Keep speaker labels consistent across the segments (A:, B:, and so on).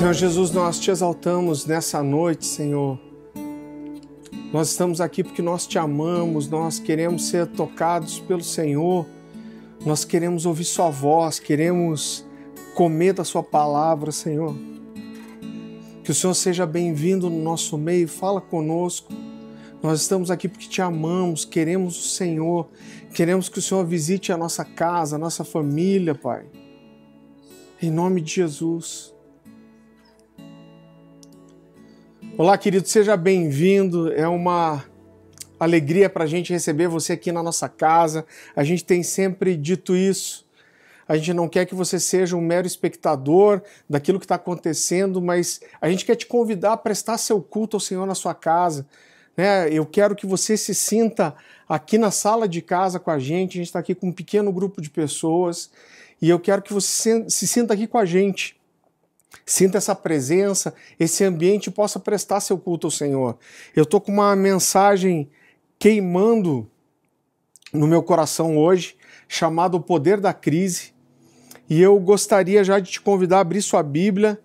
A: Senhor Jesus, nós te exaltamos nessa noite, Senhor. Nós estamos aqui porque nós te amamos, nós queremos ser tocados pelo Senhor, nós queremos ouvir Sua voz, queremos comer da Sua palavra, Senhor. Que o Senhor seja bem-vindo no nosso meio, fala conosco. Nós estamos aqui porque te amamos, queremos o Senhor, queremos que o Senhor visite a nossa casa, a nossa família, Pai. Em nome de Jesus. Olá, querido, seja bem-vindo. É uma alegria para a gente receber você aqui na nossa casa. A gente tem sempre dito isso. A gente não quer que você seja um mero espectador daquilo que está acontecendo, mas a gente quer te convidar a prestar seu culto ao Senhor na sua casa. Né? Eu quero que você se sinta aqui na sala de casa com a gente. A gente está aqui com um pequeno grupo de pessoas e eu quero que você se sinta aqui com a gente sinta essa presença, esse ambiente possa prestar seu culto ao Senhor. Eu estou com uma mensagem queimando no meu coração hoje, chamada O Poder da Crise, e eu gostaria já de te convidar a abrir sua Bíblia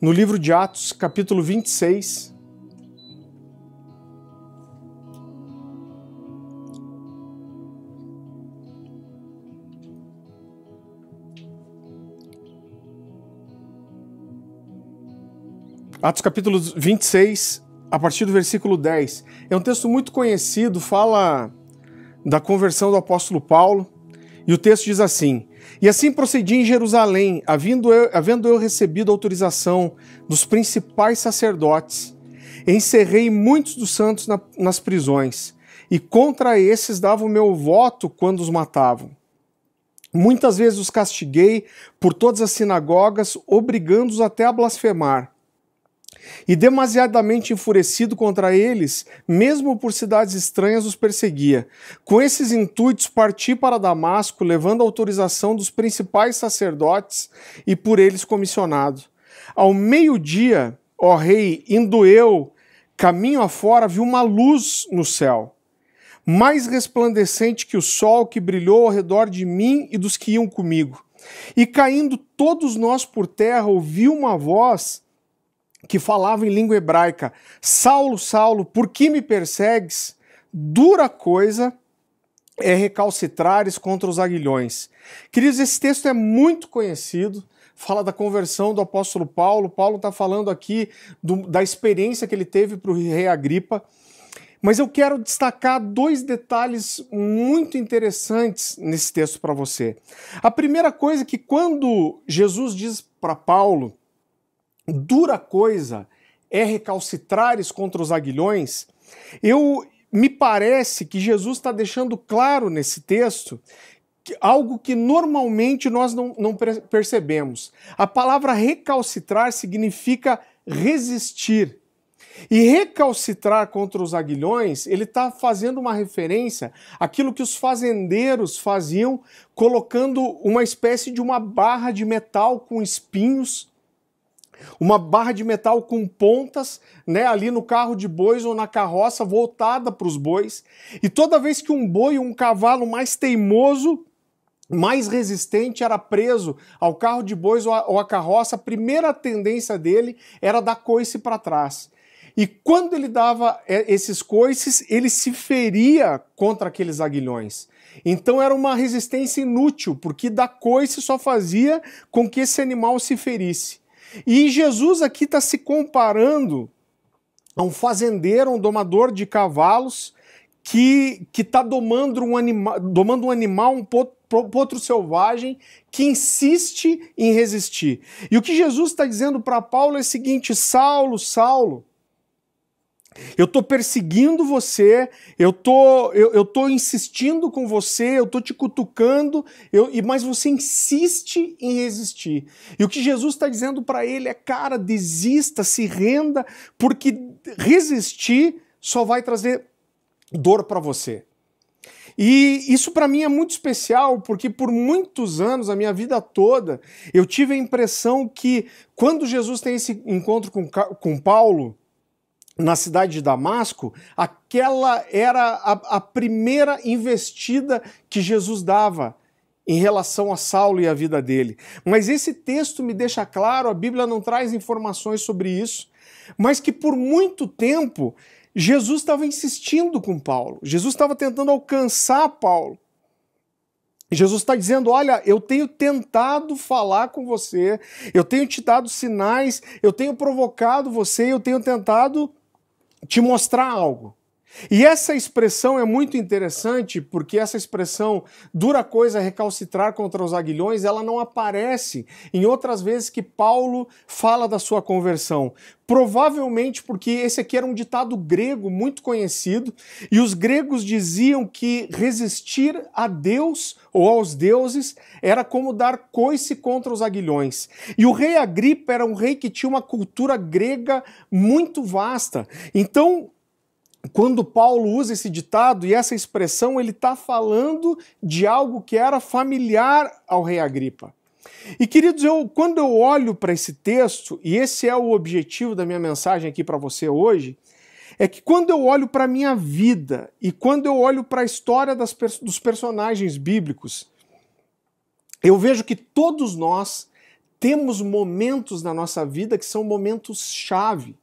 A: no livro de Atos, capítulo 26. Atos capítulo 26, a partir do versículo 10. É um texto muito conhecido, fala da conversão do apóstolo Paulo, e o texto diz assim: E assim procedi em Jerusalém, havendo eu, havendo eu recebido autorização dos principais sacerdotes, encerrei muitos dos santos na, nas prisões, e contra esses dava o meu voto quando os matavam. Muitas vezes os castiguei por todas as sinagogas, obrigando-os até a blasfemar. E demasiadamente enfurecido contra eles, mesmo por cidades estranhas os perseguia. Com esses intuitos parti para Damasco, levando a autorização dos principais sacerdotes e por eles comissionado. Ao meio-dia, ó rei, indo eu caminho afora, vi uma luz no céu, mais resplandecente que o sol que brilhou ao redor de mim e dos que iam comigo. E caindo todos nós por terra, ouvi uma voz que falava em língua hebraica: Saulo, Saulo, por que me persegues? Dura coisa é recalcitrares contra os aguilhões. Queridos, esse texto é muito conhecido, fala da conversão do apóstolo Paulo. Paulo está falando aqui do, da experiência que ele teve para o rei Agripa. Mas eu quero destacar dois detalhes muito interessantes nesse texto para você. A primeira coisa é que quando Jesus diz para Paulo dura coisa é recalcitrares contra os aguilhões, eu me parece que Jesus está deixando claro nesse texto que, algo que normalmente nós não, não percebemos. A palavra recalcitrar significa resistir. E recalcitrar contra os aguilhões, ele está fazendo uma referência àquilo que os fazendeiros faziam, colocando uma espécie de uma barra de metal com espinhos uma barra de metal com pontas, né, ali no carro de bois ou na carroça voltada para os bois. E toda vez que um boi ou um cavalo mais teimoso, mais resistente era preso ao carro de bois ou à carroça, a primeira tendência dele era dar coice para trás. E quando ele dava é, esses coices, ele se feria contra aqueles aguilhões. Então era uma resistência inútil, porque dar coice só fazia com que esse animal se ferisse. E Jesus aqui está se comparando a um fazendeiro, um domador de cavalos que está domando, um domando um animal, um potro selvagem, que insiste em resistir. E o que Jesus está dizendo para Paulo é o seguinte: Saulo, Saulo, eu estou perseguindo você, eu tô, eu, tô insistindo com você, eu tô te cutucando, eu, mas você insiste em resistir. E o que Jesus está dizendo para ele é, cara, desista, se renda, porque resistir só vai trazer dor para você. E isso para mim é muito especial, porque por muitos anos, a minha vida toda, eu tive a impressão que quando Jesus tem esse encontro com, com Paulo, na cidade de Damasco, aquela era a, a primeira investida que Jesus dava em relação a Saulo e a vida dele. Mas esse texto me deixa claro, a Bíblia não traz informações sobre isso, mas que por muito tempo Jesus estava insistindo com Paulo, Jesus estava tentando alcançar Paulo. Jesus está dizendo: Olha, eu tenho tentado falar com você, eu tenho te dado sinais, eu tenho provocado você, eu tenho tentado te mostrar algo. E essa expressão é muito interessante porque essa expressão dura coisa recalcitrar contra os aguilhões, ela não aparece em outras vezes que Paulo fala da sua conversão. Provavelmente porque esse aqui era um ditado grego muito conhecido e os gregos diziam que resistir a Deus ou aos deuses era como dar coice contra os aguilhões. E o rei Agripa era um rei que tinha uma cultura grega muito vasta. Então, quando Paulo usa esse ditado e essa expressão, ele está falando de algo que era familiar ao rei Agripa. E queridos, eu, quando eu olho para esse texto, e esse é o objetivo da minha mensagem aqui para você hoje, é que quando eu olho para a minha vida e quando eu olho para a história das, dos personagens bíblicos, eu vejo que todos nós temos momentos na nossa vida que são momentos chave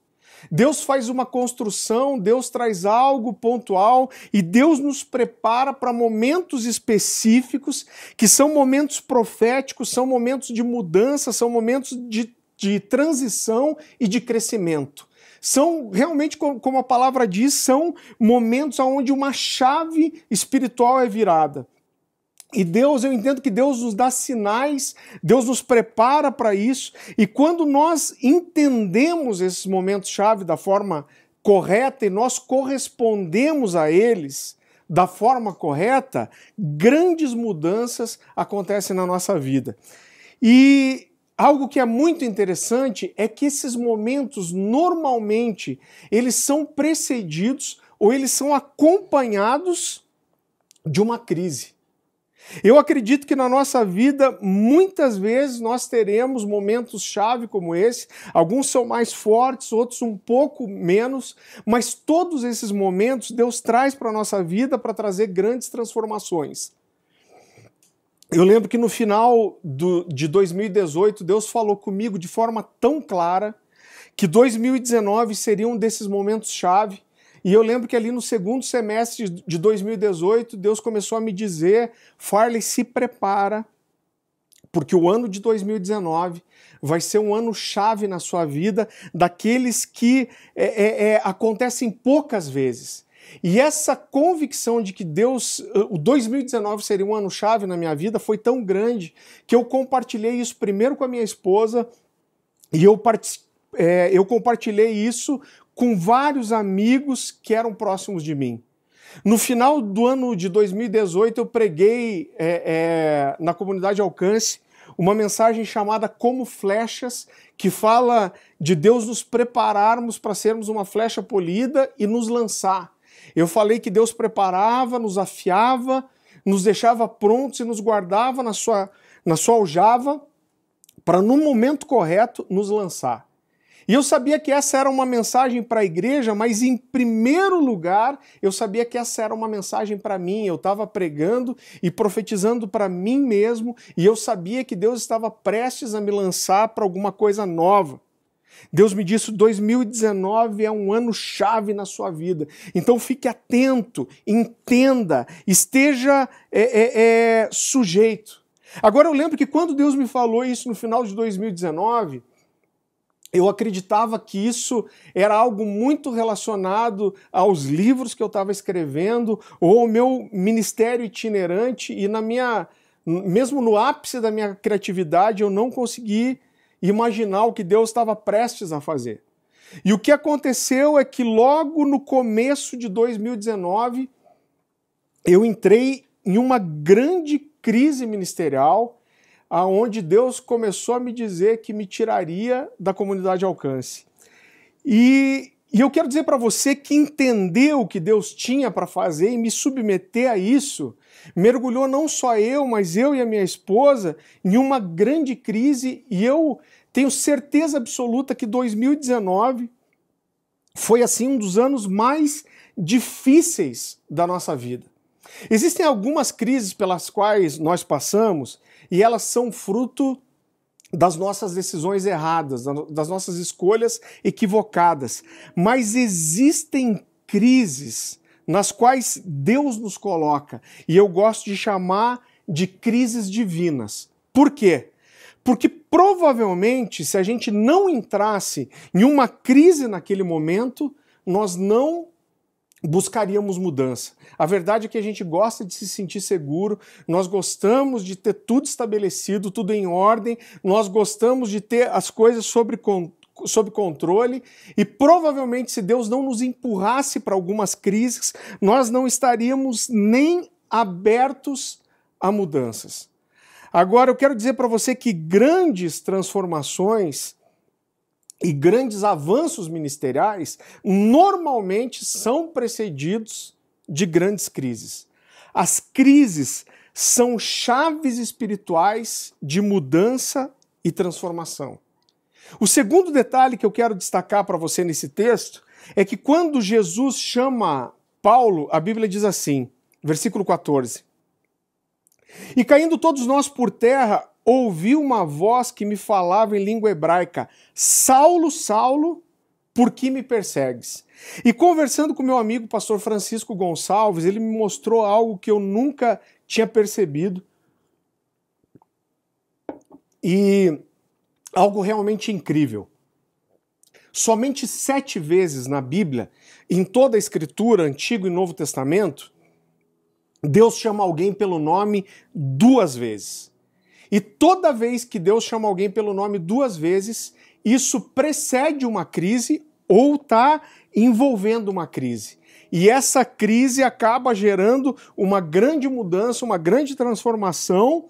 A: Deus faz uma construção, Deus traz algo pontual e Deus nos prepara para momentos específicos, que são momentos proféticos, são momentos de mudança, são momentos de, de transição e de crescimento. São realmente, como a palavra diz, são momentos onde uma chave espiritual é virada. E Deus, eu entendo que Deus nos dá sinais, Deus nos prepara para isso, e quando nós entendemos esses momentos-chave da forma correta e nós correspondemos a eles da forma correta, grandes mudanças acontecem na nossa vida. E algo que é muito interessante é que esses momentos normalmente eles são precedidos ou eles são acompanhados de uma crise. Eu acredito que na nossa vida, muitas vezes, nós teremos momentos chave como esse. Alguns são mais fortes, outros um pouco menos, mas todos esses momentos Deus traz para a nossa vida para trazer grandes transformações. Eu lembro que no final do, de 2018, Deus falou comigo de forma tão clara que 2019 seria um desses momentos chave e eu lembro que ali no segundo semestre de 2018, Deus começou a me dizer: Farley, se prepara, porque o ano de 2019 vai ser um ano chave na sua vida, daqueles que é, é, é, acontecem poucas vezes. E essa convicção de que Deus, o 2019 seria um ano chave na minha vida foi tão grande que eu compartilhei isso primeiro com a minha esposa e eu, é, eu compartilhei isso com vários amigos que eram próximos de mim. No final do ano de 2018, eu preguei é, é, na comunidade Alcance uma mensagem chamada Como Flechas, que fala de Deus nos prepararmos para sermos uma flecha polida e nos lançar. Eu falei que Deus preparava, nos afiava, nos deixava prontos e nos guardava na sua, na sua aljava para, no momento correto, nos lançar. E eu sabia que essa era uma mensagem para a igreja, mas em primeiro lugar, eu sabia que essa era uma mensagem para mim. Eu estava pregando e profetizando para mim mesmo, e eu sabia que Deus estava prestes a me lançar para alguma coisa nova. Deus me disse: 2019 é um ano chave na sua vida. Então fique atento, entenda, esteja é, é, é, sujeito. Agora eu lembro que quando Deus me falou isso no final de 2019, eu acreditava que isso era algo muito relacionado aos livros que eu estava escrevendo ou ao meu ministério itinerante e na minha mesmo no ápice da minha criatividade eu não consegui imaginar o que Deus estava prestes a fazer. E o que aconteceu é que logo no começo de 2019 eu entrei em uma grande crise ministerial aonde Deus começou a me dizer que me tiraria da comunidade alcance. E, e eu quero dizer para você que entendeu o que Deus tinha para fazer e me submeter a isso, mergulhou não só eu, mas eu e a minha esposa em uma grande crise e eu tenho certeza absoluta que 2019 foi assim um dos anos mais difíceis da nossa vida. Existem algumas crises pelas quais nós passamos e elas são fruto das nossas decisões erradas, das nossas escolhas equivocadas. Mas existem crises nas quais Deus nos coloca, e eu gosto de chamar de crises divinas. Por quê? Porque provavelmente, se a gente não entrasse em uma crise naquele momento, nós não buscaríamos mudança. A verdade é que a gente gosta de se sentir seguro, nós gostamos de ter tudo estabelecido, tudo em ordem, nós gostamos de ter as coisas sobre, sob controle e provavelmente, se Deus não nos empurrasse para algumas crises, nós não estaríamos nem abertos a mudanças. Agora, eu quero dizer para você que grandes transformações e grandes avanços ministeriais normalmente são precedidos de grandes crises. As crises são chaves espirituais de mudança e transformação. O segundo detalhe que eu quero destacar para você nesse texto é que quando Jesus chama Paulo, a Bíblia diz assim, versículo 14: E caindo todos nós por terra, ouvi uma voz que me falava em língua hebraica: Saulo, Saulo, por que me persegues? E conversando com meu amigo pastor Francisco Gonçalves, ele me mostrou algo que eu nunca tinha percebido. E algo realmente incrível. Somente sete vezes na Bíblia, em toda a Escritura, Antigo e Novo Testamento, Deus chama alguém pelo nome duas vezes. E toda vez que Deus chama alguém pelo nome duas vezes, isso precede uma crise ou está envolvendo uma crise. E essa crise acaba gerando uma grande mudança, uma grande transformação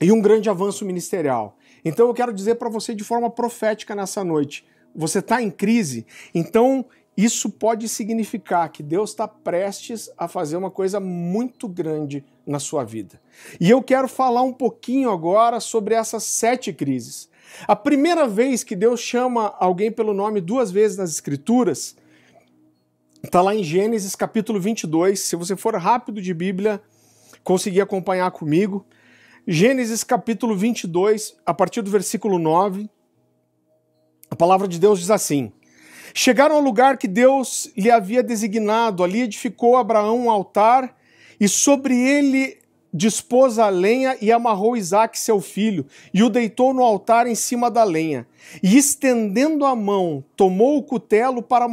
A: e um grande avanço ministerial. Então eu quero dizer para você de forma profética nessa noite: você está em crise, então isso pode significar que Deus está prestes a fazer uma coisa muito grande na sua vida. E eu quero falar um pouquinho agora sobre essas sete crises. A primeira vez que Deus chama alguém pelo nome duas vezes nas Escrituras está lá em Gênesis capítulo 22. Se você for rápido de Bíblia, conseguir acompanhar comigo. Gênesis capítulo 22, a partir do versículo 9. A palavra de Deus diz assim: Chegaram ao lugar que Deus lhe havia designado, ali edificou Abraão um altar e sobre ele dispôs a lenha e amarrou Isaque, seu filho, e o deitou no altar em cima da lenha. E estendendo a mão, tomou o cutelo para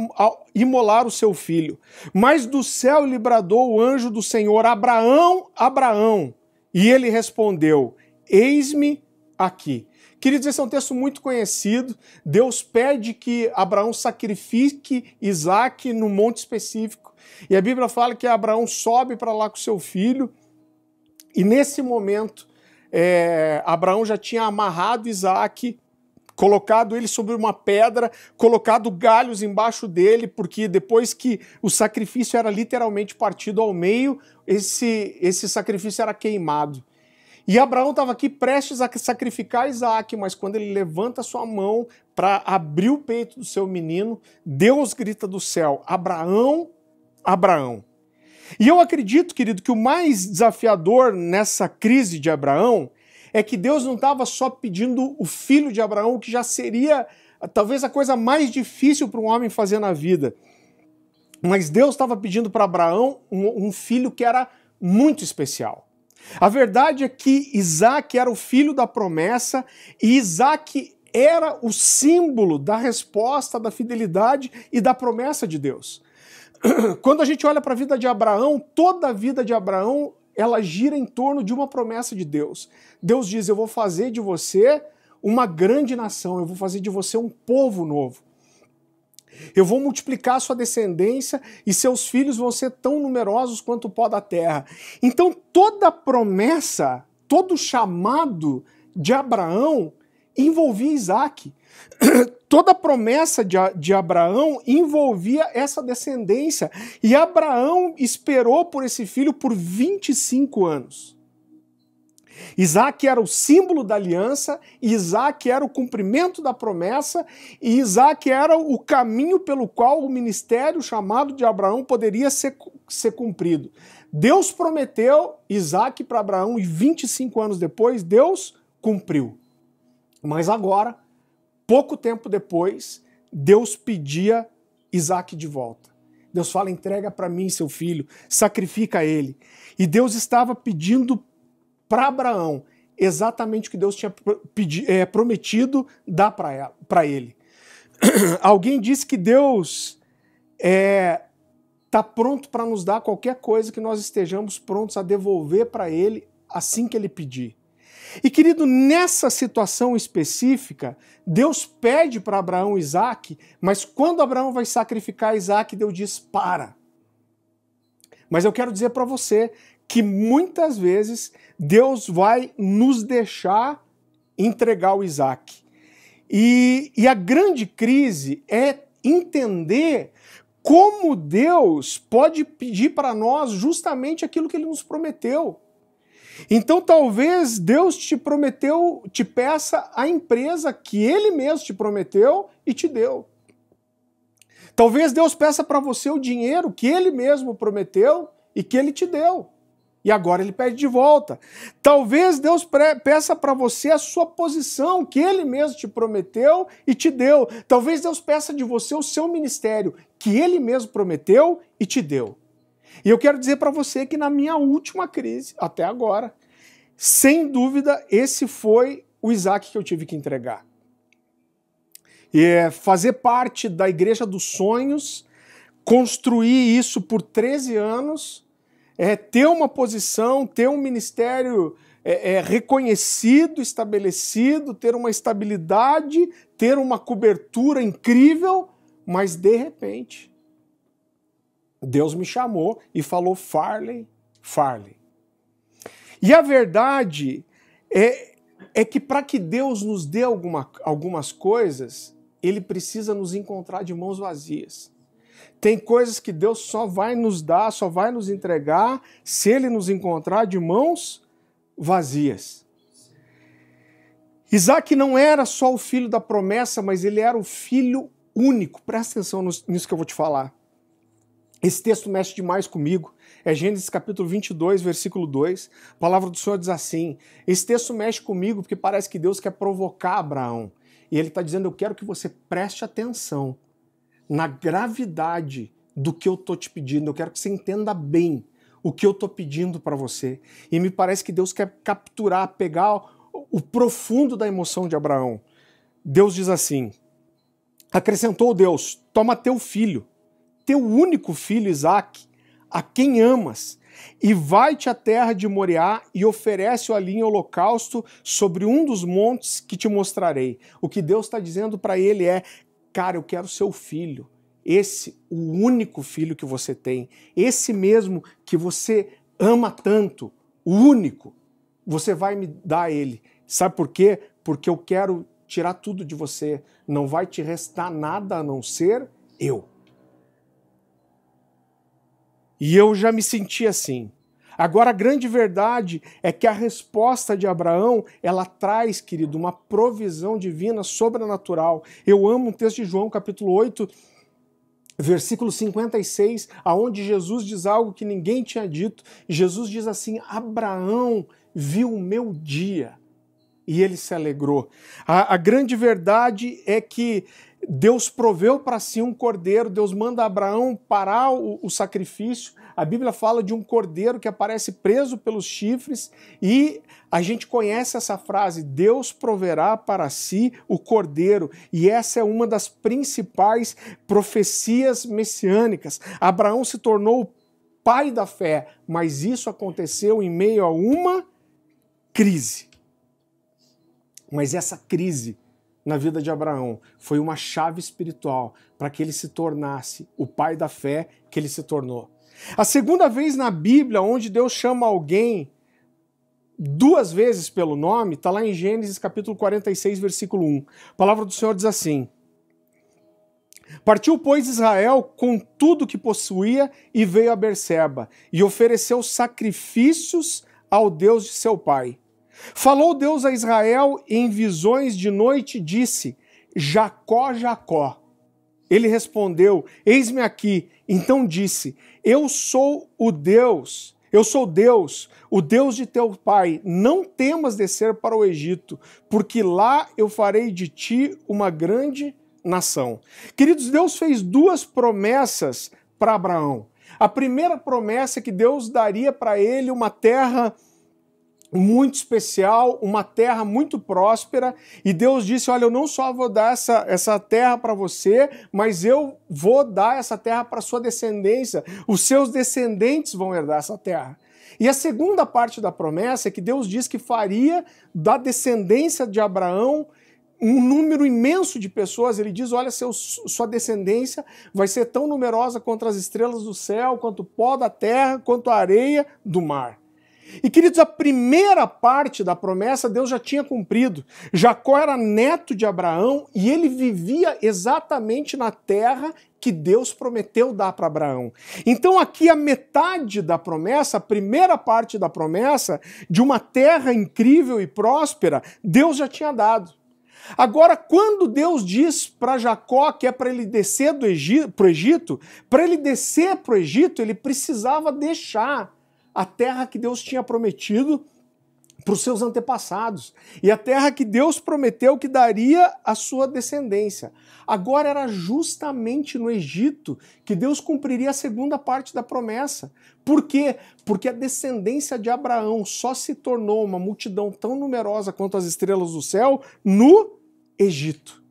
A: imolar o seu filho. Mas do céu lhe bradou o anjo do Senhor: Abraão, Abraão. E ele respondeu: Eis-me aqui. Queridos, esse é um texto muito conhecido. Deus pede que Abraão sacrifique Isaac no monte específico. E a Bíblia fala que Abraão sobe para lá com seu filho. E nesse momento, é, Abraão já tinha amarrado Isaac, colocado ele sobre uma pedra, colocado galhos embaixo dele, porque depois que o sacrifício era literalmente partido ao meio, esse, esse sacrifício era queimado. E Abraão estava aqui prestes a sacrificar Isaac, mas quando ele levanta sua mão para abrir o peito do seu menino, Deus grita do céu: Abraão, Abraão. E eu acredito, querido, que o mais desafiador nessa crise de Abraão é que Deus não estava só pedindo o filho de Abraão, que já seria talvez a coisa mais difícil para um homem fazer na vida. Mas Deus estava pedindo para Abraão um, um filho que era muito especial. A verdade é que Isaac era o filho da promessa e Isaac era o símbolo da resposta, da fidelidade e da promessa de Deus. Quando a gente olha para a vida de Abraão, toda a vida de Abraão ela gira em torno de uma promessa de Deus. Deus diz: Eu vou fazer de você uma grande nação, eu vou fazer de você um povo novo. Eu vou multiplicar sua descendência e seus filhos vão ser tão numerosos quanto o pó da terra. Então, toda promessa, todo chamado de Abraão envolvia Isaac. Toda promessa de, de Abraão envolvia essa descendência. E Abraão esperou por esse filho por 25 anos. Isaac era o símbolo da aliança, Isaac era o cumprimento da promessa, e Isaac era o caminho pelo qual o ministério chamado de Abraão poderia ser, ser cumprido. Deus prometeu Isaac para Abraão e 25 anos depois, Deus cumpriu. Mas agora, pouco tempo depois, Deus pedia Isaac de volta. Deus fala: entrega para mim seu filho, sacrifica ele. E Deus estava pedindo para Abraão exatamente o que Deus tinha é, prometido dar para ele. Alguém disse que Deus está é, tá pronto para nos dar qualquer coisa que nós estejamos prontos a devolver para Ele assim que Ele pedir. E querido, nessa situação específica, Deus pede para Abraão Isaac, mas quando Abraão vai sacrificar Isaac, Deus diz: para. Mas eu quero dizer para você que muitas vezes Deus vai nos deixar entregar o Isaac. E, e a grande crise é entender como Deus pode pedir para nós justamente aquilo que ele nos prometeu. Então talvez Deus te prometeu, te peça a empresa que ele mesmo te prometeu e te deu. Talvez Deus peça para você o dinheiro que ele mesmo prometeu e que ele te deu e agora ele pede de volta. Talvez Deus peça para você a sua posição que ele mesmo te prometeu e te deu. Talvez Deus peça de você o seu ministério que ele mesmo prometeu e te deu. E eu quero dizer para você que na minha última crise, até agora, sem dúvida, esse foi o Isaac que eu tive que entregar. E é fazer parte da Igreja dos Sonhos, construir isso por 13 anos é ter uma posição, ter um ministério é, é, reconhecido, estabelecido, ter uma estabilidade, ter uma cobertura incrível, mas de repente Deus me chamou e falou Farley, Farley. E a verdade é, é que para que Deus nos dê alguma, algumas coisas, Ele precisa nos encontrar de mãos vazias. Tem coisas que Deus só vai nos dar, só vai nos entregar se Ele nos encontrar de mãos vazias. Isaac não era só o filho da promessa, mas ele era o filho único. Presta atenção nisso que eu vou te falar. Esse texto mexe demais comigo. É Gênesis capítulo 22, versículo 2. A palavra do Senhor diz assim: Esse texto mexe comigo porque parece que Deus quer provocar Abraão. E ele está dizendo: Eu quero que você preste atenção na gravidade do que eu estou te pedindo. Eu quero que você entenda bem o que eu estou pedindo para você. E me parece que Deus quer capturar, pegar o profundo da emoção de Abraão. Deus diz assim: acrescentou Deus: toma teu filho, teu único filho Isaque, a quem amas, e vai-te à terra de Moriá e oferece-o ali em holocausto sobre um dos montes que te mostrarei. O que Deus está dizendo para ele é: Cara, eu quero seu filho. Esse, o único filho que você tem. Esse mesmo que você ama tanto. O único. Você vai me dar ele. Sabe por quê? Porque eu quero tirar tudo de você. Não vai te restar nada a não ser eu. E eu já me senti assim. Agora, a grande verdade é que a resposta de Abraão, ela traz, querido, uma provisão divina sobrenatural. Eu amo o texto de João, capítulo 8, versículo 56, aonde Jesus diz algo que ninguém tinha dito. Jesus diz assim: Abraão viu o meu dia e ele se alegrou. A, a grande verdade é que Deus proveu para si um cordeiro, Deus manda Abraão parar o, o, sacrifício. A Bíblia fala de um cordeiro que aparece preso pelos chifres e a gente conhece essa frase: Deus proverá para si o cordeiro. E essa é uma das principais profecias messiânicas. Abraão se tornou o pai da fé, mas isso aconteceu em meio a uma crise. Mas essa crise na vida de Abraão foi uma chave espiritual para que ele se tornasse o pai da fé que ele se tornou. A segunda vez na Bíblia onde Deus chama alguém duas vezes pelo nome, está lá em Gênesis capítulo 46, versículo 1. A palavra do Senhor diz assim: Partiu, pois, Israel com tudo que possuía e veio a Berseba e ofereceu sacrifícios ao Deus de seu pai. Falou Deus a Israel em visões de noite disse: Jacó, Jacó. Ele respondeu: Eis-me aqui. Então disse: Eu sou o Deus, Eu sou Deus, o Deus de teu pai. Não temas descer para o Egito, porque lá eu farei de ti uma grande nação. Queridos, Deus fez duas promessas para Abraão. A primeira promessa é que Deus daria para ele uma terra muito especial, uma terra muito próspera, e Deus disse: Olha, eu não só vou dar essa, essa terra para você, mas eu vou dar essa terra para sua descendência, os seus descendentes vão herdar essa terra. E a segunda parte da promessa é que Deus diz que faria da descendência de Abraão um número imenso de pessoas. Ele diz: Olha, seu, sua descendência vai ser tão numerosa quanto as estrelas do céu, quanto o pó da terra, quanto a areia do mar. E queridos, a primeira parte da promessa Deus já tinha cumprido. Jacó era neto de Abraão e ele vivia exatamente na terra que Deus prometeu dar para Abraão. Então, aqui a metade da promessa, a primeira parte da promessa, de uma terra incrível e próspera, Deus já tinha dado. Agora, quando Deus diz para Jacó que é para ele descer para o Egito, para ele descer para o Egito, ele precisava deixar a terra que Deus tinha prometido para os seus antepassados e a terra que Deus prometeu que daria à sua descendência. Agora era justamente no Egito que Deus cumpriria a segunda parte da promessa. Por quê? Porque a descendência de Abraão só se tornou uma multidão tão numerosa quanto as estrelas do céu no Egito.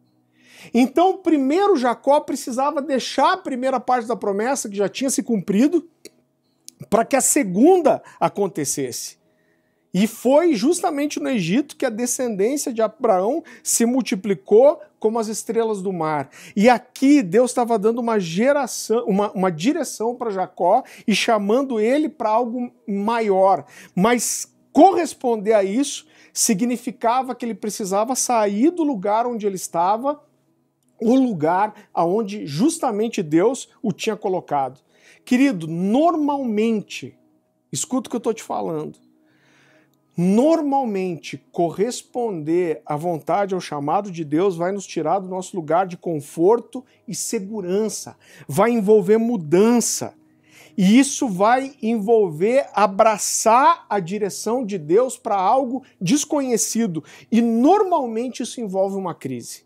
A: Então, primeiro Jacó precisava deixar a primeira parte da promessa que já tinha se cumprido para que a segunda acontecesse. E foi justamente no Egito que a descendência de Abraão se multiplicou como as estrelas do mar. E aqui Deus estava dando uma geração, uma, uma direção para Jacó e chamando ele para algo maior. Mas corresponder a isso significava que ele precisava sair do lugar onde ele estava, o lugar aonde justamente Deus o tinha colocado. Querido, normalmente, escuta o que eu estou te falando. Normalmente, corresponder à vontade, ao chamado de Deus, vai nos tirar do nosso lugar de conforto e segurança, vai envolver mudança. E isso vai envolver abraçar a direção de Deus para algo desconhecido. E normalmente isso envolve uma crise.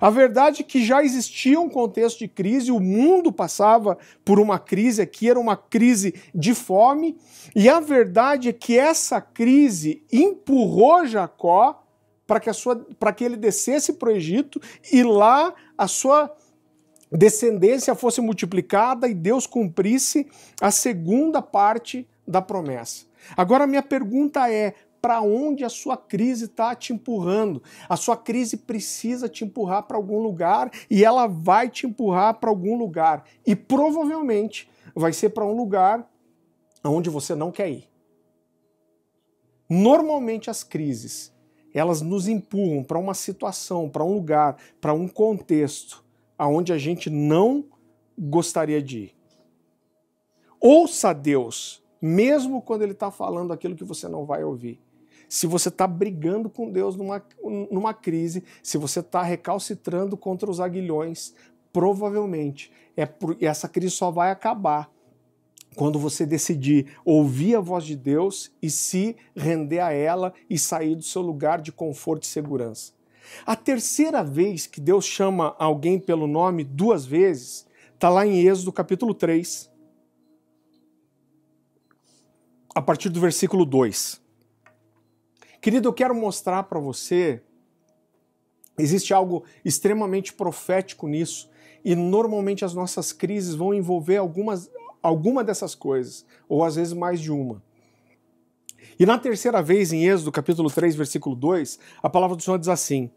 A: A verdade é que já existia um contexto de crise, o mundo passava por uma crise aqui, era uma crise de fome, e a verdade é que essa crise empurrou Jacó para que, para que ele descesse para o Egito e lá a sua descendência fosse multiplicada e Deus cumprisse a segunda parte da promessa. Agora, minha pergunta é: para onde a sua crise está te empurrando. A sua crise precisa te empurrar para algum lugar e ela vai te empurrar para algum lugar. E provavelmente vai ser para um lugar onde você não quer ir. Normalmente as crises, elas nos empurram para uma situação, para um lugar, para um contexto aonde a gente não gostaria de ir. Ouça Deus, mesmo quando Ele está falando aquilo que você não vai ouvir se você está brigando com Deus numa, numa crise, se você está recalcitrando contra os aguilhões, provavelmente é por, essa crise só vai acabar quando você decidir ouvir a voz de Deus e se render a ela e sair do seu lugar de conforto e segurança. A terceira vez que Deus chama alguém pelo nome duas vezes está lá em Êxodo capítulo 3, a partir do versículo 2. Querido, eu quero mostrar para você, existe algo extremamente profético nisso, e normalmente as nossas crises vão envolver algumas, alguma dessas coisas, ou às vezes mais de uma. E na terceira vez, em Êxodo capítulo 3, versículo 2, a palavra do Senhor diz assim: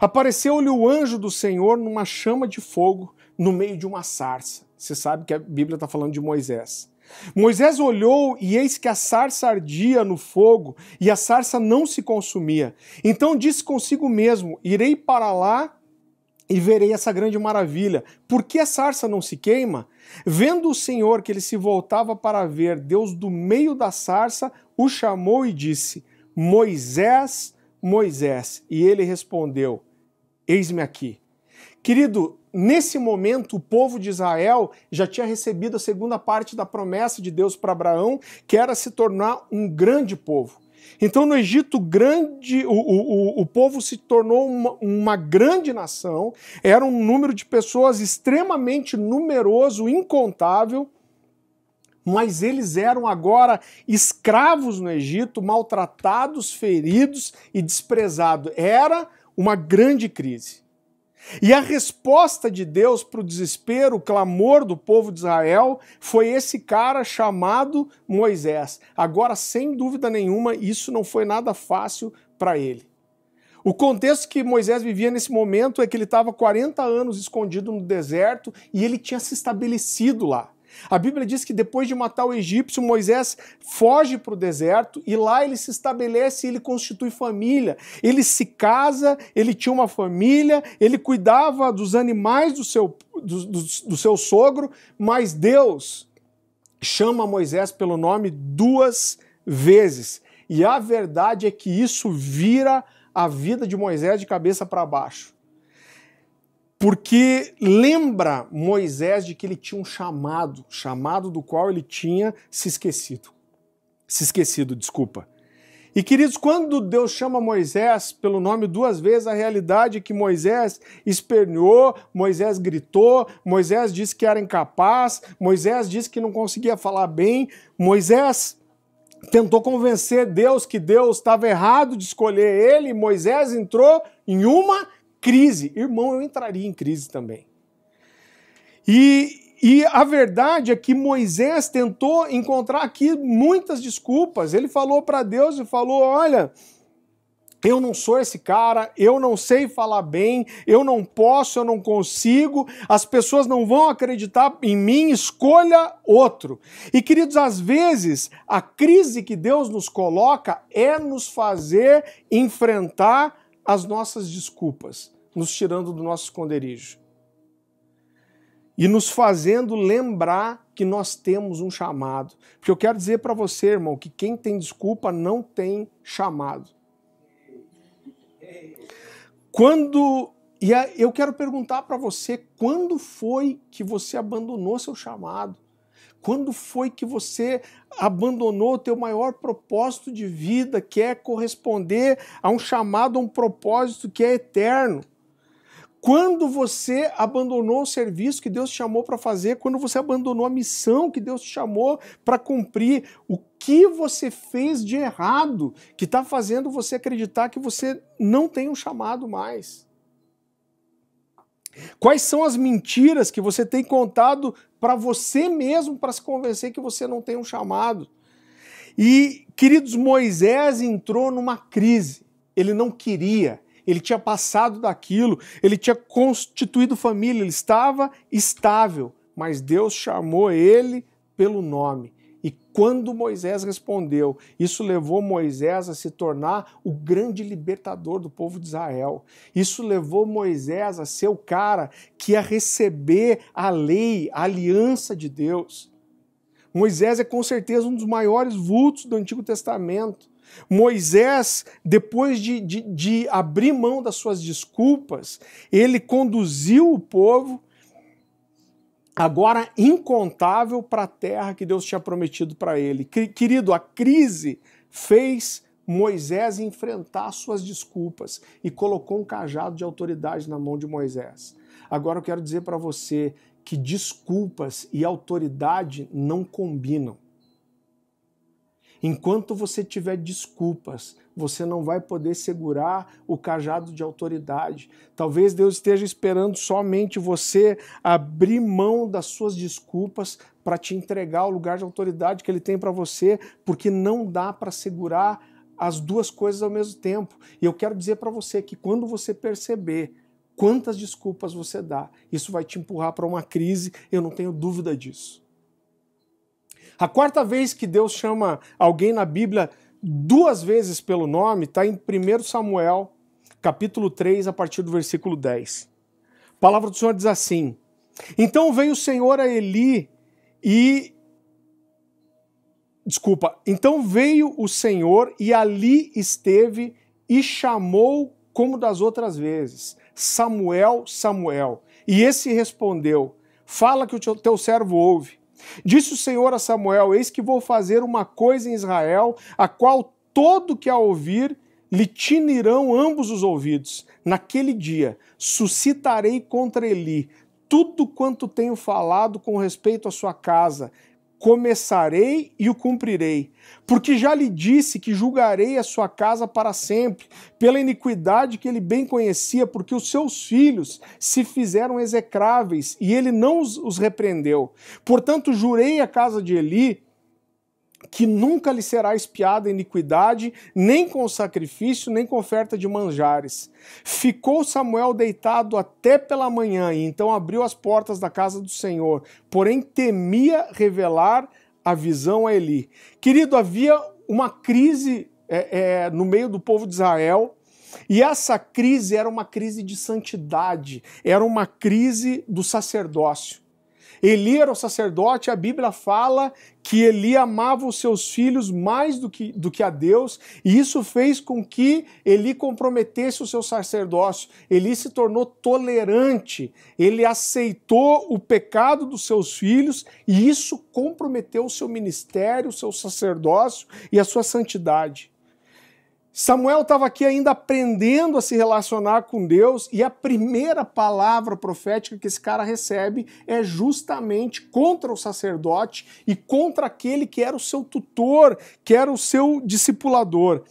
A: Apareceu-lhe o anjo do Senhor numa chama de fogo no meio de uma sarça. Você sabe que a Bíblia está falando de Moisés. Moisés olhou e eis que a sarça ardia no fogo e a sarça não se consumia. Então disse consigo mesmo: Irei para lá e verei essa grande maravilha. Por que a sarça não se queima? Vendo o Senhor que ele se voltava para ver, Deus do meio da sarça o chamou e disse: Moisés, Moisés. E ele respondeu: Eis-me aqui. Querido, nesse momento o povo de Israel já tinha recebido a segunda parte da promessa de Deus para Abraão, que era se tornar um grande povo. Então, no Egito, grande, o, o, o povo se tornou uma, uma grande nação, era um número de pessoas extremamente numeroso, incontável, mas eles eram agora escravos no Egito, maltratados, feridos e desprezados. Era uma grande crise. E a resposta de Deus para o desespero, o clamor do povo de Israel, foi esse cara chamado Moisés. Agora, sem dúvida nenhuma, isso não foi nada fácil para ele. O contexto que Moisés vivia nesse momento é que ele estava 40 anos escondido no deserto e ele tinha se estabelecido lá. A Bíblia diz que depois de matar o egípcio, Moisés foge para o deserto e lá ele se estabelece e ele constitui família. Ele se casa, ele tinha uma família, ele cuidava dos animais do seu, do, do, do seu sogro, mas Deus chama Moisés pelo nome duas vezes. E a verdade é que isso vira a vida de Moisés de cabeça para baixo porque lembra Moisés de que ele tinha um chamado, chamado do qual ele tinha se esquecido. Se esquecido, desculpa. E queridos, quando Deus chama Moisés pelo nome duas vezes, a realidade é que Moisés esperneou, Moisés gritou, Moisés disse que era incapaz, Moisés disse que não conseguia falar bem, Moisés tentou convencer Deus que Deus estava errado de escolher ele, Moisés entrou em uma crise. Irmão, eu entraria em crise também. E, e a verdade é que Moisés tentou encontrar aqui muitas desculpas. Ele falou para Deus e falou: Olha, eu não sou esse cara, eu não sei falar bem, eu não posso, eu não consigo, as pessoas não vão acreditar em mim, escolha outro. E queridos, às vezes a crise que Deus nos coloca é nos fazer enfrentar as nossas desculpas, nos tirando do nosso esconderijo. E nos fazendo lembrar que nós temos um chamado. Porque eu quero dizer para você, irmão, que quem tem desculpa não tem chamado. Quando. E eu quero perguntar para você: quando foi que você abandonou seu chamado? Quando foi que você abandonou o teu maior propósito de vida, que é corresponder a um chamado, a um propósito que é eterno? Quando você abandonou o serviço que Deus te chamou para fazer, quando você abandonou a missão que Deus te chamou para cumprir, o que você fez de errado que está fazendo você acreditar que você não tem um chamado mais? Quais são as mentiras que você tem contado para você mesmo para se convencer que você não tem um chamado? E, queridos, Moisés entrou numa crise. Ele não queria, ele tinha passado daquilo, ele tinha constituído família, ele estava estável, mas Deus chamou ele pelo nome. E quando Moisés respondeu, isso levou Moisés a se tornar o grande libertador do povo de Israel. Isso levou Moisés a ser o cara que ia receber a lei, a aliança de Deus. Moisés é com certeza um dos maiores vultos do Antigo Testamento. Moisés, depois de, de, de abrir mão das suas desculpas, ele conduziu o povo agora incontável para a terra que Deus tinha prometido para ele. Querido, a crise fez Moisés enfrentar suas desculpas e colocou um cajado de autoridade na mão de Moisés. Agora eu quero dizer para você que desculpas e autoridade não combinam. Enquanto você tiver desculpas, você não vai poder segurar o cajado de autoridade. Talvez Deus esteja esperando somente você abrir mão das suas desculpas para te entregar o lugar de autoridade que Ele tem para você, porque não dá para segurar as duas coisas ao mesmo tempo. E eu quero dizer para você que quando você perceber quantas desculpas você dá, isso vai te empurrar para uma crise, eu não tenho dúvida disso. A quarta vez que Deus chama alguém na Bíblia duas vezes pelo nome está em 1 Samuel, capítulo 3, a partir do versículo 10. A palavra do Senhor diz assim: Então veio o Senhor a Eli e. Desculpa. Então veio o Senhor e ali esteve e chamou como das outras vezes: Samuel, Samuel. E esse respondeu: Fala que o teu servo ouve. Disse o Senhor a Samuel: Eis que vou fazer uma coisa em Israel, a qual todo que a ouvir lhe tinirão ambos os ouvidos. Naquele dia suscitarei contra Eli tudo quanto tenho falado com respeito à sua casa, começarei e o cumprirei. Porque já lhe disse que julgarei a sua casa para sempre, pela iniquidade que ele bem conhecia, porque os seus filhos se fizeram execráveis e ele não os, os repreendeu. Portanto, jurei a casa de Eli que nunca lhe será espiada iniquidade, nem com sacrifício, nem com oferta de manjares. Ficou Samuel deitado até pela manhã, e então abriu as portas da casa do Senhor, porém temia revelar a visão a Eli. Querido, havia uma crise é, é, no meio do povo de Israel, e essa crise era uma crise de santidade, era uma crise do sacerdócio. Eli era o sacerdote, a Bíblia fala que Eli amava os seus filhos mais do que, do que a Deus, e isso fez com que Eli comprometesse o seu sacerdócio. Eli se tornou tolerante, ele aceitou o pecado dos seus filhos, e isso comprometeu o seu ministério, o seu sacerdócio e a sua santidade. Samuel estava aqui ainda aprendendo a se relacionar com Deus e a primeira palavra profética que esse cara recebe é justamente contra o sacerdote e contra aquele que era o seu tutor, que era o seu discipulador.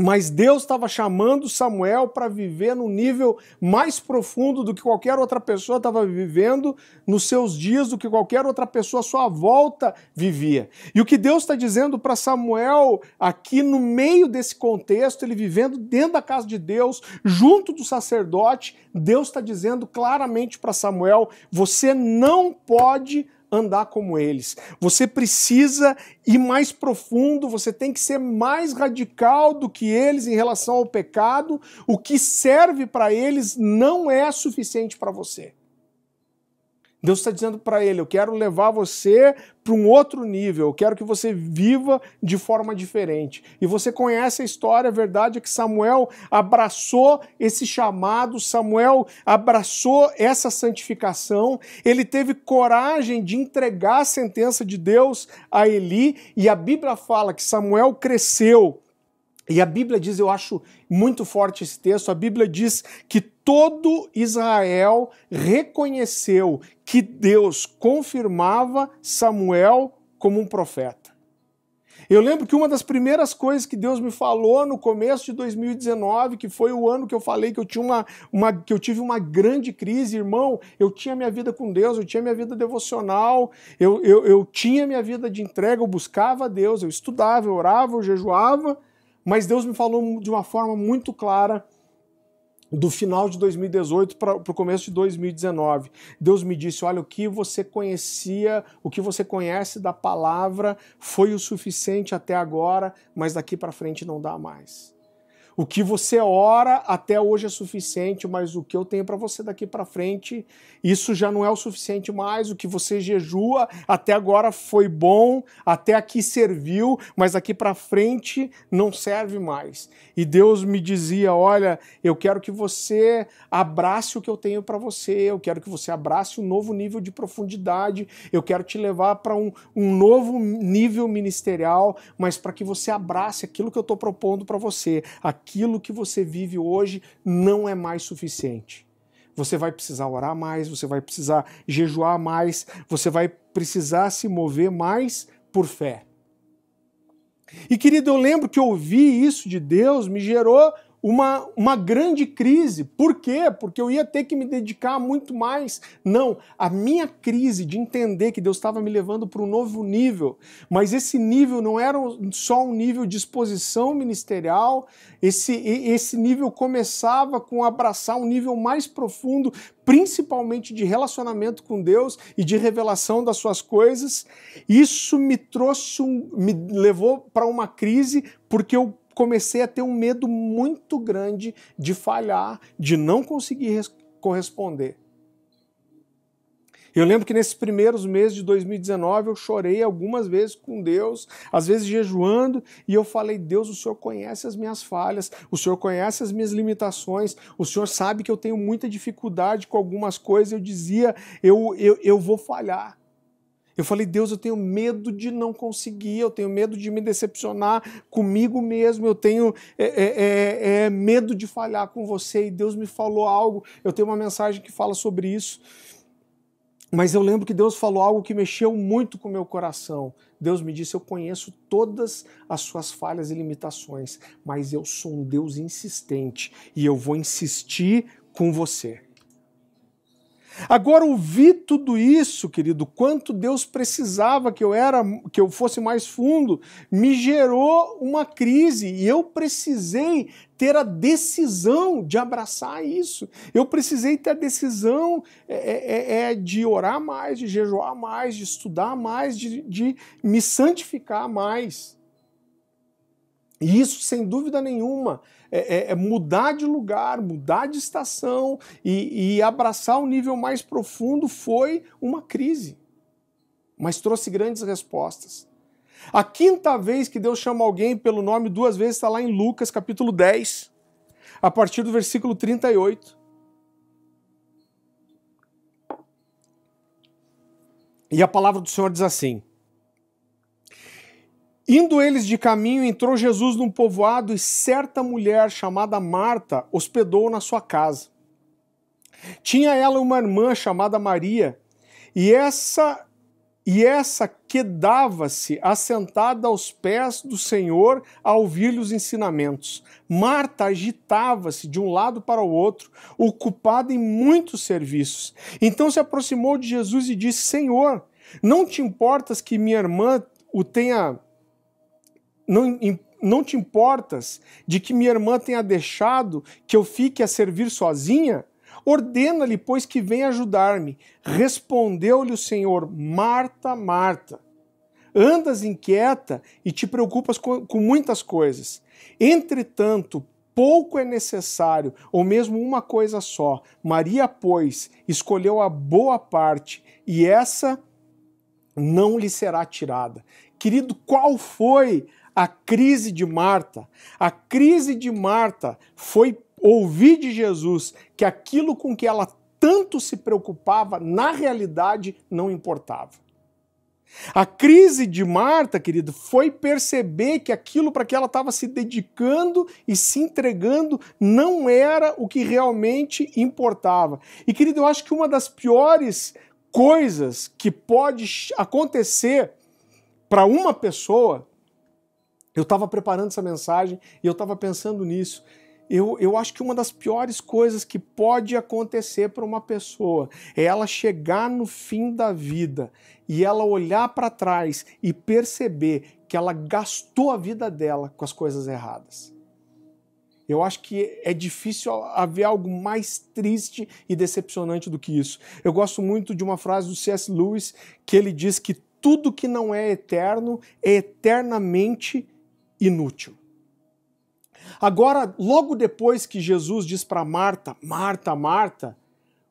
A: Mas Deus estava chamando Samuel para viver num nível mais profundo do que qualquer outra pessoa estava vivendo nos seus dias, do que qualquer outra pessoa à sua volta vivia. E o que Deus está dizendo para Samuel aqui no meio desse contexto, ele vivendo dentro da casa de Deus, junto do sacerdote, Deus está dizendo claramente para Samuel: você não pode andar como eles. Você precisa ir mais profundo, você tem que ser mais radical do que eles em relação ao pecado. O que serve para eles não é suficiente para você. Deus está dizendo para ele: Eu quero levar você para um outro nível, eu quero que você viva de forma diferente. E você conhece a história, a verdade é que Samuel abraçou esse chamado, Samuel abraçou essa santificação, ele teve coragem de entregar a sentença de Deus a Eli, e a Bíblia fala que Samuel cresceu e a Bíblia diz, eu acho muito forte esse texto, a Bíblia diz que todo Israel reconheceu que Deus confirmava Samuel como um profeta. Eu lembro que uma das primeiras coisas que Deus me falou no começo de 2019, que foi o ano que eu falei que eu, tinha uma, uma, que eu tive uma grande crise, irmão, eu tinha minha vida com Deus, eu tinha minha vida devocional, eu, eu, eu tinha minha vida de entrega, eu buscava Deus, eu estudava, eu orava, eu jejuava, mas Deus me falou de uma forma muito clara do final de 2018 para o começo de 2019. Deus me disse: olha, o que você conhecia, o que você conhece da palavra foi o suficiente até agora, mas daqui para frente não dá mais. O que você ora até hoje é suficiente, mas o que eu tenho para você daqui para frente, isso já não é o suficiente mais. O que você jejua até agora foi bom, até aqui serviu, mas daqui para frente não serve mais. E Deus me dizia: Olha, eu quero que você abrace o que eu tenho para você, eu quero que você abrace um novo nível de profundidade, eu quero te levar para um, um novo nível ministerial, mas para que você abrace aquilo que eu estou propondo para você aquilo que você vive hoje não é mais suficiente. Você vai precisar orar mais, você vai precisar jejuar mais, você vai precisar se mover mais por fé. E querido, eu lembro que ouvir isso de Deus me gerou uma, uma grande crise. Por quê? Porque eu ia ter que me dedicar muito mais. Não, a minha crise de entender que Deus estava me levando para um novo nível, mas esse nível não era só um nível de exposição ministerial, esse, esse nível começava com abraçar um nível mais profundo, principalmente de relacionamento com Deus e de revelação das suas coisas. Isso me trouxe, um, me levou para uma crise porque eu comecei a ter um medo muito grande de falhar, de não conseguir corresponder. Eu lembro que nesses primeiros meses de 2019 eu chorei algumas vezes com Deus, às vezes jejuando, e eu falei: Deus, o Senhor conhece as minhas falhas, o Senhor conhece as minhas limitações, o Senhor sabe que eu tenho muita dificuldade com algumas coisas. Eu dizia: eu, eu, eu vou falhar. Eu falei, Deus, eu tenho medo de não conseguir, eu tenho medo de me decepcionar comigo mesmo, eu tenho é, é, é, é medo de falhar com você. E Deus me falou algo, eu tenho uma mensagem que fala sobre isso. Mas eu lembro que Deus falou algo que mexeu muito com o meu coração. Deus me disse: Eu conheço todas as suas falhas e limitações, mas eu sou um Deus insistente e eu vou insistir com você. Agora ouvir tudo isso, querido, quanto Deus precisava que eu era, que eu fosse mais fundo, me gerou uma crise e eu precisei ter a decisão de abraçar isso. Eu precisei ter a decisão é, é, é, é de orar mais, de jejuar mais, de estudar mais, de, de me santificar mais. E isso, sem dúvida nenhuma, é, é, é, mudar de lugar, mudar de estação e, e abraçar um nível mais profundo foi uma crise, mas trouxe grandes respostas. A quinta vez que Deus chama alguém pelo nome duas vezes está lá em Lucas capítulo 10, a partir do versículo 38. E a palavra do Senhor diz assim: Indo eles de caminho, entrou Jesus num povoado e certa mulher chamada Marta hospedou na sua casa. Tinha ela uma irmã chamada Maria, e essa e essa quedava-se assentada aos pés do Senhor a ouvir-lhe os ensinamentos. Marta agitava-se de um lado para o outro, ocupada em muitos serviços. Então se aproximou de Jesus e disse: Senhor, não te importas que minha irmã o tenha não, não te importas de que minha irmã tenha deixado que eu fique a servir sozinha? Ordena-lhe, pois, que venha ajudar-me. Respondeu-lhe o Senhor: Marta, Marta, andas inquieta e te preocupas com, com muitas coisas. Entretanto, pouco é necessário, ou mesmo uma coisa só. Maria, pois, escolheu a boa parte, e essa não lhe será tirada. Querido, qual foi a crise de Marta. A crise de Marta foi ouvir de Jesus que aquilo com que ela tanto se preocupava, na realidade não importava. A crise de Marta, querido, foi perceber que aquilo para que ela estava se dedicando e se entregando não era o que realmente importava. E, querido, eu acho que uma das piores coisas que pode acontecer para uma pessoa eu estava preparando essa mensagem e eu estava pensando nisso. Eu, eu acho que uma das piores coisas que pode acontecer para uma pessoa é ela chegar no fim da vida e ela olhar para trás e perceber que ela gastou a vida dela com as coisas erradas. Eu acho que é difícil haver algo mais triste e decepcionante do que isso. Eu gosto muito de uma frase do C.S. Lewis que ele diz que tudo que não é eterno é eternamente inútil. Agora, logo depois que Jesus diz para Marta, Marta, Marta,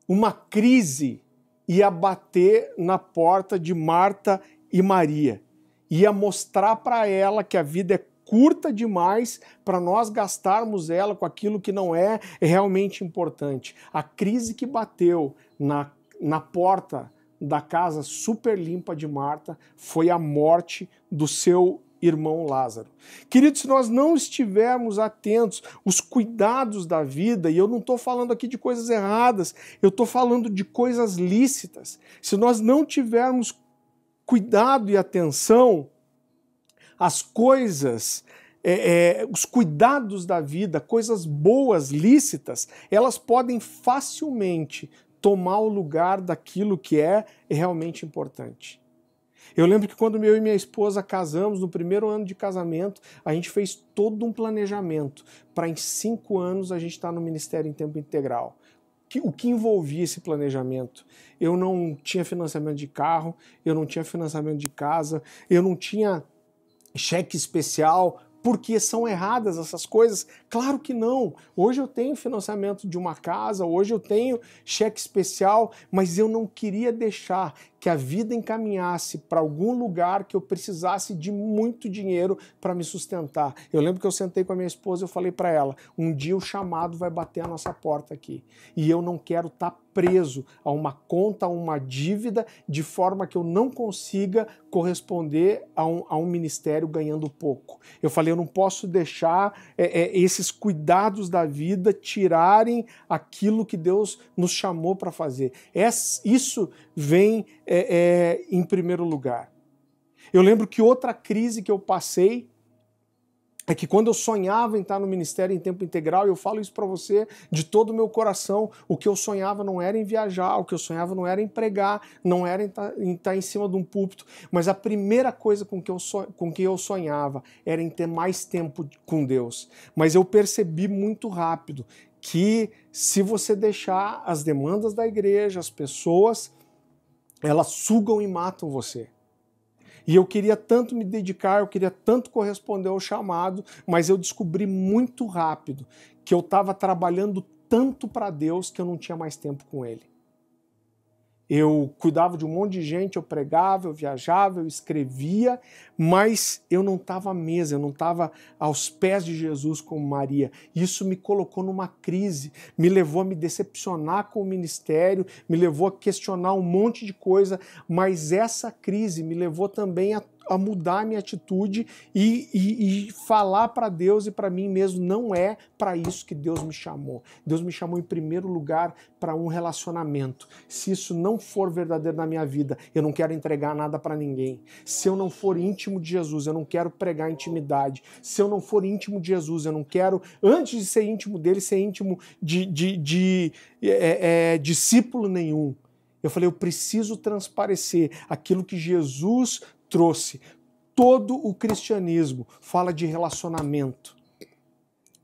A: uma crise ia bater na porta de Marta e Maria. Ia mostrar para ela que a vida é curta demais para nós gastarmos ela com aquilo que não é realmente importante. A crise que bateu na, na porta da casa super limpa de Marta foi a morte do seu irmão Lázaro. Queridos, se nós não estivermos atentos, os cuidados da vida, e eu não estou falando aqui de coisas erradas, eu estou falando de coisas lícitas. Se nós não tivermos cuidado e atenção, as coisas, é, é, os cuidados da vida, coisas boas, lícitas, elas podem facilmente tomar o lugar daquilo que é realmente importante. Eu lembro que quando eu e minha esposa casamos, no primeiro ano de casamento, a gente fez todo um planejamento para em cinco anos a gente estar tá no ministério em tempo integral. O que envolvia esse planejamento? Eu não tinha financiamento de carro, eu não tinha financiamento de casa, eu não tinha cheque especial porque são erradas essas coisas? Claro que não. Hoje eu tenho financiamento de uma casa, hoje eu tenho cheque especial, mas eu não queria deixar que a vida encaminhasse para algum lugar que eu precisasse de muito dinheiro para me sustentar. Eu lembro que eu sentei com a minha esposa e eu falei para ela: um dia o chamado vai bater a nossa porta aqui e eu não quero estar tá preso a uma conta, a uma dívida, de forma que eu não consiga corresponder a um, a um ministério ganhando pouco. Eu falei, eu não posso deixar é, é, esses cuidados da vida tirarem aquilo que Deus nos chamou para fazer. Isso vem é, é, em primeiro lugar. Eu lembro que outra crise que eu passei é que quando eu sonhava em estar no ministério em tempo integral, eu falo isso para você de todo o meu coração, o que eu sonhava não era em viajar, o que eu sonhava não era em pregar, não era em estar, em, estar em cima de um púlpito, mas a primeira coisa com que, eu com que eu sonhava era em ter mais tempo com Deus. Mas eu percebi muito rápido que se você deixar as demandas da igreja, as pessoas, elas sugam e matam você. E eu queria tanto me dedicar, eu queria tanto corresponder ao chamado, mas eu descobri muito rápido que eu estava trabalhando tanto para Deus que eu não tinha mais tempo com Ele. Eu cuidava de um monte de gente, eu pregava, eu viajava, eu escrevia, mas eu não estava à mesa, eu não estava aos pés de Jesus como Maria. Isso me colocou numa crise, me levou a me decepcionar com o ministério, me levou a questionar um monte de coisa, mas essa crise me levou também a a mudar a minha atitude e, e, e falar para Deus e para mim mesmo, não é para isso que Deus me chamou. Deus me chamou em primeiro lugar para um relacionamento. Se isso não for verdadeiro na minha vida, eu não quero entregar nada para ninguém. Se eu não for íntimo de Jesus, eu não quero pregar intimidade. Se eu não for íntimo de Jesus, eu não quero, antes de ser íntimo dele, ser íntimo de, de, de, de é, é, discípulo nenhum. Eu falei, eu preciso transparecer aquilo que Jesus trouxe. Todo o cristianismo fala de relacionamento.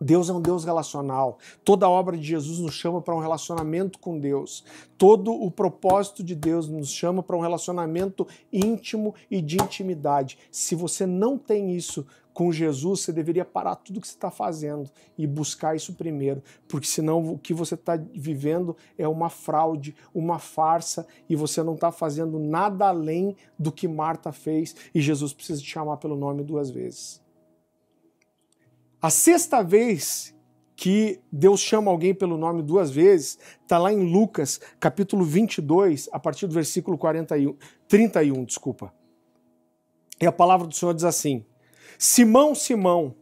A: Deus é um Deus relacional. Toda a obra de Jesus nos chama para um relacionamento com Deus. Todo o propósito de Deus nos chama para um relacionamento íntimo e de intimidade. Se você não tem isso com Jesus, você deveria parar tudo que você está fazendo e buscar isso primeiro, porque senão o que você está vivendo é uma fraude, uma farsa e você não está fazendo nada além do que Marta fez e Jesus precisa te chamar pelo nome duas vezes. A sexta vez que Deus chama alguém pelo nome duas vezes, está lá em Lucas, capítulo 22, a partir do versículo 41, 31, desculpa. E a palavra do Senhor diz assim: Simão, Simão,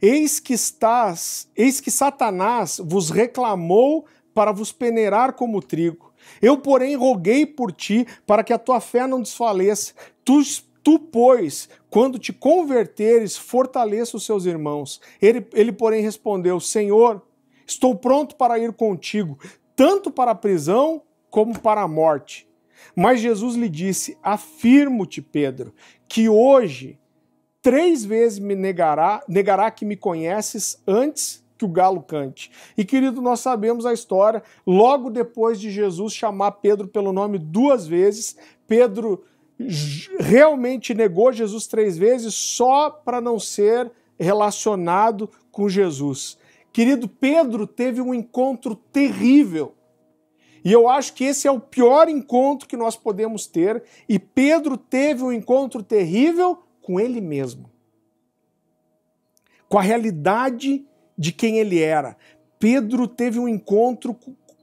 A: eis que estás, eis que Satanás vos reclamou para vos peneirar como trigo. Eu, porém, roguei por ti para que a tua fé não desfaleça. Tu Tu, pois, quando te converteres, fortaleça os seus irmãos. Ele, ele, porém, respondeu: Senhor, estou pronto para ir contigo, tanto para a prisão como para a morte. Mas Jesus lhe disse: Afirmo-te, Pedro, que hoje três vezes me negará, negará que me conheces antes que o galo cante. E querido, nós sabemos a história. Logo depois de Jesus chamar Pedro pelo nome duas vezes, Pedro realmente negou Jesus três vezes só para não ser relacionado com Jesus. Querido, Pedro teve um encontro terrível. E eu acho que esse é o pior encontro que nós podemos ter. E Pedro teve um encontro terrível com ele mesmo. Com a realidade de quem ele era. Pedro teve um encontro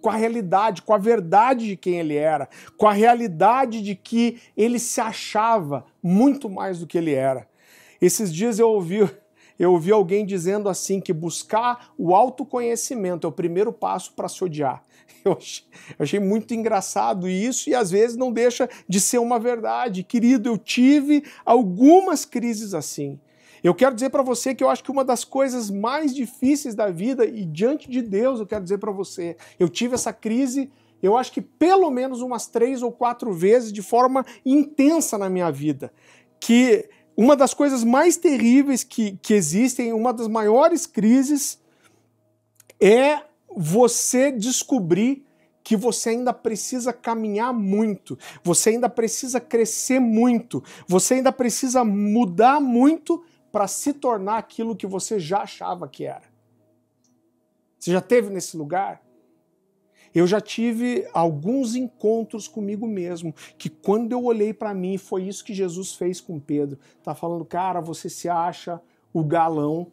A: com a realidade, com a verdade de quem ele era, com a realidade de que ele se achava muito mais do que ele era. Esses dias eu ouvi, eu ouvi alguém dizendo assim que buscar o autoconhecimento é o primeiro passo para se odiar. Eu achei, eu achei muito engraçado isso e às vezes não deixa de ser uma verdade. Querido, eu tive algumas crises assim. Eu quero dizer para você que eu acho que uma das coisas mais difíceis da vida, e diante de Deus eu quero dizer para você, eu tive essa crise, eu acho que pelo menos umas três ou quatro vezes de forma intensa na minha vida. Que uma das coisas mais terríveis que, que existem, uma das maiores crises, é você descobrir que você ainda precisa caminhar muito, você ainda precisa crescer muito, você ainda precisa mudar muito para se tornar aquilo que você já achava que era. Você já teve nesse lugar? Eu já tive alguns encontros comigo mesmo, que quando eu olhei para mim, foi isso que Jesus fez com Pedro. Tá falando, cara, você se acha o galão.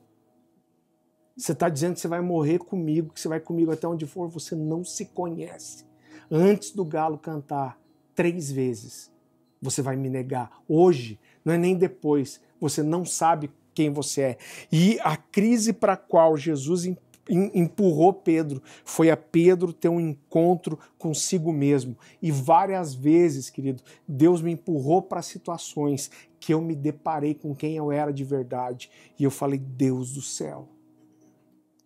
A: Você está dizendo que você vai morrer comigo, que você vai comigo até onde for, você não se conhece. Antes do galo cantar três vezes, você vai me negar. Hoje, não é nem depois, você não sabe quem você é. E a crise para a qual Jesus empurrou Pedro foi a Pedro ter um encontro consigo mesmo. E várias vezes, querido, Deus me empurrou para situações que eu me deparei com quem eu era de verdade. E eu falei, Deus do céu.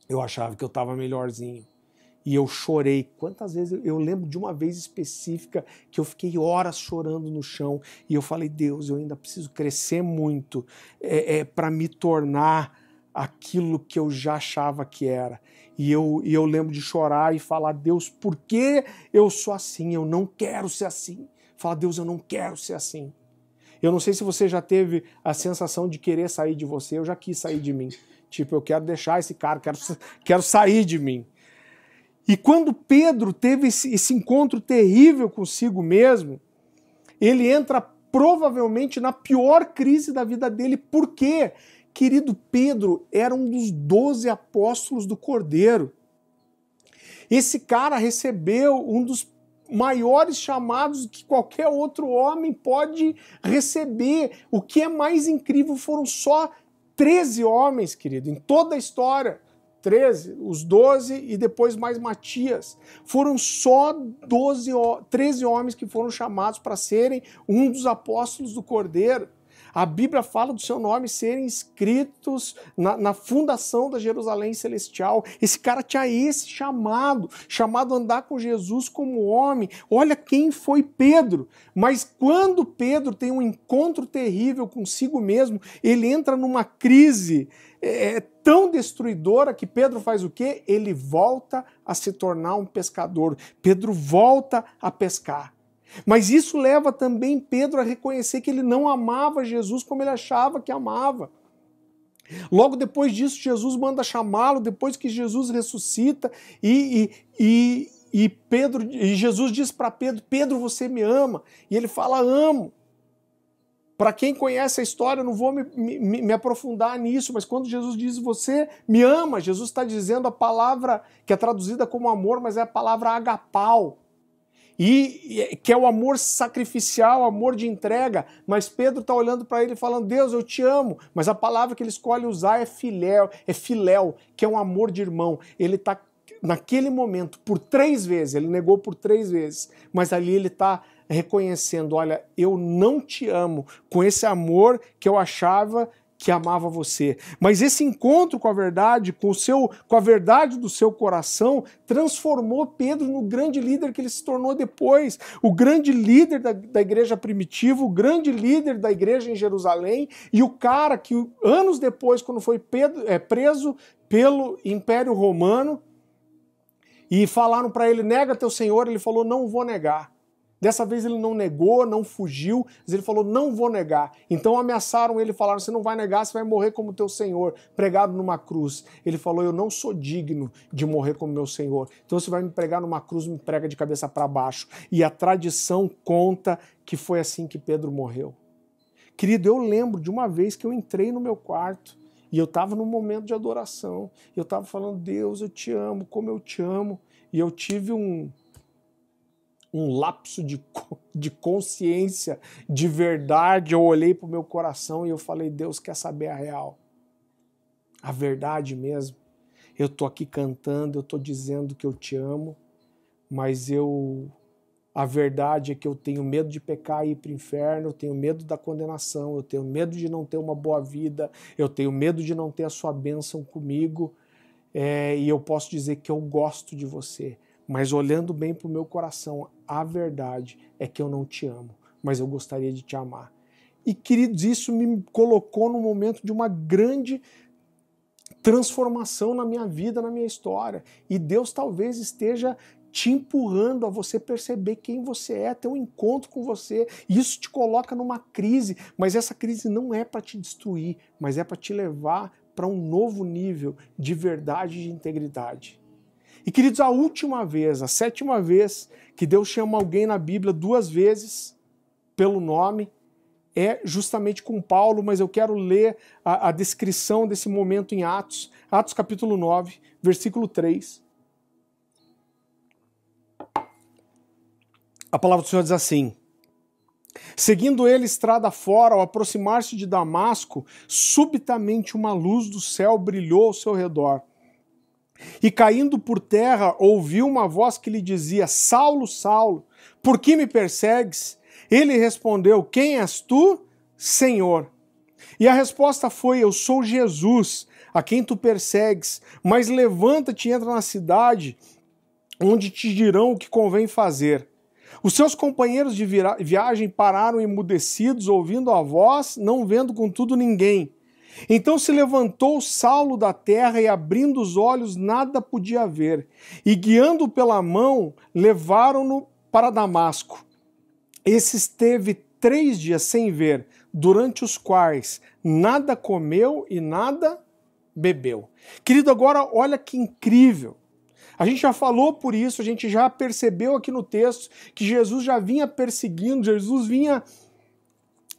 A: Eu achava que eu estava melhorzinho e eu chorei. Quantas vezes eu lembro de uma vez específica que eu fiquei horas chorando no chão e eu falei: Deus, eu ainda preciso crescer muito é, é para me tornar aquilo que eu já achava que era. E eu, e eu lembro de chorar e falar: Deus, por que eu sou assim? Eu não quero ser assim. Falar: Deus, eu não quero ser assim. Eu não sei se você já teve a sensação de querer sair de você, eu já quis sair de mim. Tipo, eu quero deixar esse cara, quero, quero sair de mim. E quando Pedro teve esse, esse encontro terrível consigo mesmo, ele entra provavelmente na pior crise da vida dele. Por quê? Querido Pedro era um dos doze apóstolos do Cordeiro. Esse cara recebeu um dos maiores chamados que qualquer outro homem pode receber. O que é mais incrível foram só 13 homens, querido, em toda a história 13, os 12 e depois mais Matias. Foram só 12, 13 homens que foram chamados para serem um dos apóstolos do Cordeiro. A Bíblia fala do seu nome serem escritos na, na, fundação da Jerusalém Celestial. Esse cara tinha esse chamado, chamado andar com Jesus como homem. Olha quem foi Pedro. Mas quando Pedro tem um encontro terrível consigo mesmo, ele entra numa crise é, é tão destruidora que Pedro faz o quê? Ele volta a se tornar um pescador. Pedro volta a pescar. Mas isso leva também Pedro a reconhecer que ele não amava Jesus como ele achava que amava. Logo depois disso, Jesus manda chamá-lo, depois que Jesus ressuscita, e, e, e, e Pedro, e Jesus diz para Pedro: Pedro, você me ama? E ele fala: Amo. Para quem conhece a história, eu não vou me, me, me, aprofundar nisso, mas quando Jesus diz você me ama, Jesus está dizendo a palavra que é traduzida como amor, mas é a palavra agapau e que é o amor sacrificial, amor de entrega. Mas Pedro está olhando para ele falando: Deus, eu te amo. Mas a palavra que ele escolhe usar é filéu, é filéu, que é um amor de irmão. Ele está naquele momento por três vezes, ele negou por três vezes, mas ali ele está reconhecendo: olha, eu não te amo com esse amor que eu achava que amava você. Mas esse encontro com a verdade, com o seu, com a verdade do seu coração, transformou Pedro no grande líder que ele se tornou depois, o grande líder da, da igreja primitiva, o grande líder da igreja em Jerusalém e o cara que anos depois, quando foi Pedro, é, preso pelo Império Romano e falaram para ele nega teu Senhor, ele falou não vou negar. Dessa vez ele não negou, não fugiu, mas ele falou: não vou negar. Então ameaçaram ele, falaram: você não vai negar, você vai morrer como teu Senhor, pregado numa cruz. Ele falou: eu não sou digno de morrer como meu Senhor. Então você vai me pregar numa cruz, me prega de cabeça para baixo. E a tradição conta que foi assim que Pedro morreu. Querido, eu lembro de uma vez que eu entrei no meu quarto e eu estava num momento de adoração. Eu estava falando: Deus, eu te amo, como eu te amo. E eu tive um um lapso de, de consciência, de verdade. Eu olhei para o meu coração e eu falei: Deus quer saber a real, a verdade mesmo. Eu tô aqui cantando, eu tô dizendo que eu te amo, mas eu a verdade é que eu tenho medo de pecar e ir para o inferno, eu tenho medo da condenação, eu tenho medo de não ter uma boa vida, eu tenho medo de não ter a sua bênção comigo, é, e eu posso dizer que eu gosto de você. Mas olhando bem para o meu coração, a verdade é que eu não te amo, mas eu gostaria de te amar. E queridos, isso me colocou no momento de uma grande transformação na minha vida, na minha história. E Deus talvez esteja te empurrando a você perceber quem você é, ter um encontro com você. Isso te coloca numa crise, mas essa crise não é para te destruir, mas é para te levar para um novo nível de verdade e de integridade. E queridos, a última vez, a sétima vez que Deus chama alguém na Bíblia duas vezes pelo nome, é justamente com Paulo, mas eu quero ler a, a, descrição desse momento em Atos, Atos capítulo 9, versículo 3. A palavra do Senhor diz assim: Seguindo ele estrada fora, ao aproximar-se de Damasco, subitamente uma luz do céu brilhou ao seu redor. E caindo por terra, ouviu uma voz que lhe dizia: Saulo, Saulo, por que me persegues? Ele respondeu: Quem és tu, Senhor? E a resposta foi: Eu sou Jesus, a quem tu persegues. Mas levanta-te e entra na cidade, onde te dirão o que convém fazer. Os seus companheiros de viagem pararam emudecidos, ouvindo a voz, não vendo contudo ninguém. Então se levantou Saulo da terra e, abrindo os olhos, nada podia ver. E guiando pela mão, levaram-no para Damasco. Esse esteve três dias sem ver, durante os quais nada comeu e nada bebeu. Querido, agora olha que incrível. A gente já falou por isso, a gente já percebeu aqui no texto que Jesus já vinha perseguindo, Jesus vinha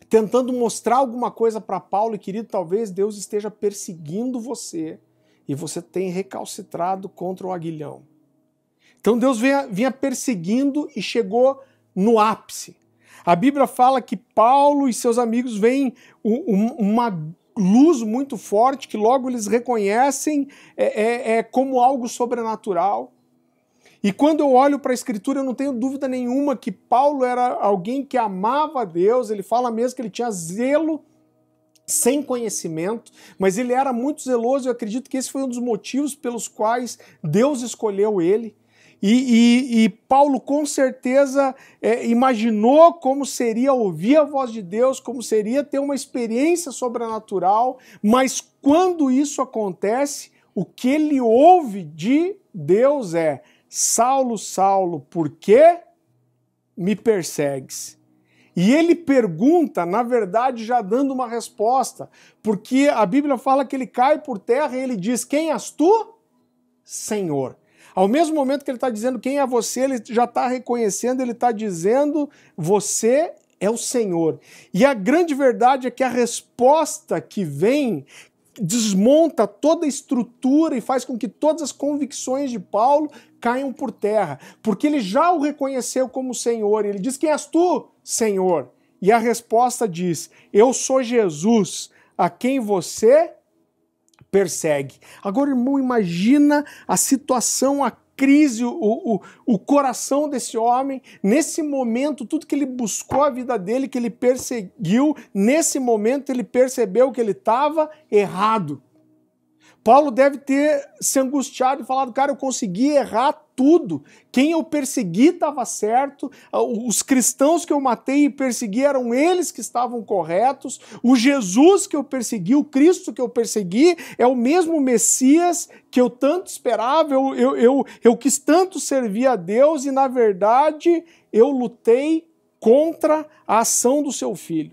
A: tentando mostrar alguma coisa para Paulo, e querido, talvez Deus esteja perseguindo você e você tem recalcitrado contra o aguilhão. Então Deus vinha, vinha perseguindo e chegou no ápice. A Bíblia fala que Paulo e seus amigos veem uma luz muito forte que logo eles reconhecem é, é, é como algo sobrenatural. E quando eu olho para a Escritura, eu não tenho dúvida nenhuma que Paulo era alguém que amava Deus, ele fala mesmo que ele tinha zelo sem conhecimento, mas ele era muito zeloso, eu acredito que esse foi um dos motivos pelos quais Deus escolheu ele. E, e, e, Paulo com certeza é, imaginou como seria ouvir a voz de Deus, como seria ter uma experiência sobrenatural, mas quando isso acontece, o que ele ouve de Deus é: Saulo, Saulo, por que me persegues? E ele pergunta, na verdade, já dando uma resposta, porque a Bíblia fala que ele cai por terra e ele diz: Quem és tu? Senhor. Ao mesmo momento que ele está dizendo quem é você, ele já está reconhecendo, ele está dizendo você é o Senhor. E a grande verdade é que a resposta que vem desmonta toda a estrutura e faz com que todas as convicções de Paulo caiam por terra, porque ele já o reconheceu como Senhor. Ele diz: Quem és tu, Senhor? E a resposta diz: Eu sou Jesus, a quem você persegue. Agora, irmão, imagina a situação, a crise, o, o, o coração desse homem, nesse momento, tudo que ele buscou a vida dele, que ele perseguiu, nesse momento ele percebeu que ele estava errado. Paulo deve ter se angustiado e falado: cara, eu consegui errar tudo. Quem eu persegui estava certo, os cristãos que eu matei e persegui eram eles que estavam corretos, o Jesus que eu persegui, o Cristo que eu persegui, é o mesmo Messias que eu tanto esperava, eu, eu, eu, eu quis tanto servir a Deus e, na verdade, eu lutei contra a ação do seu filho.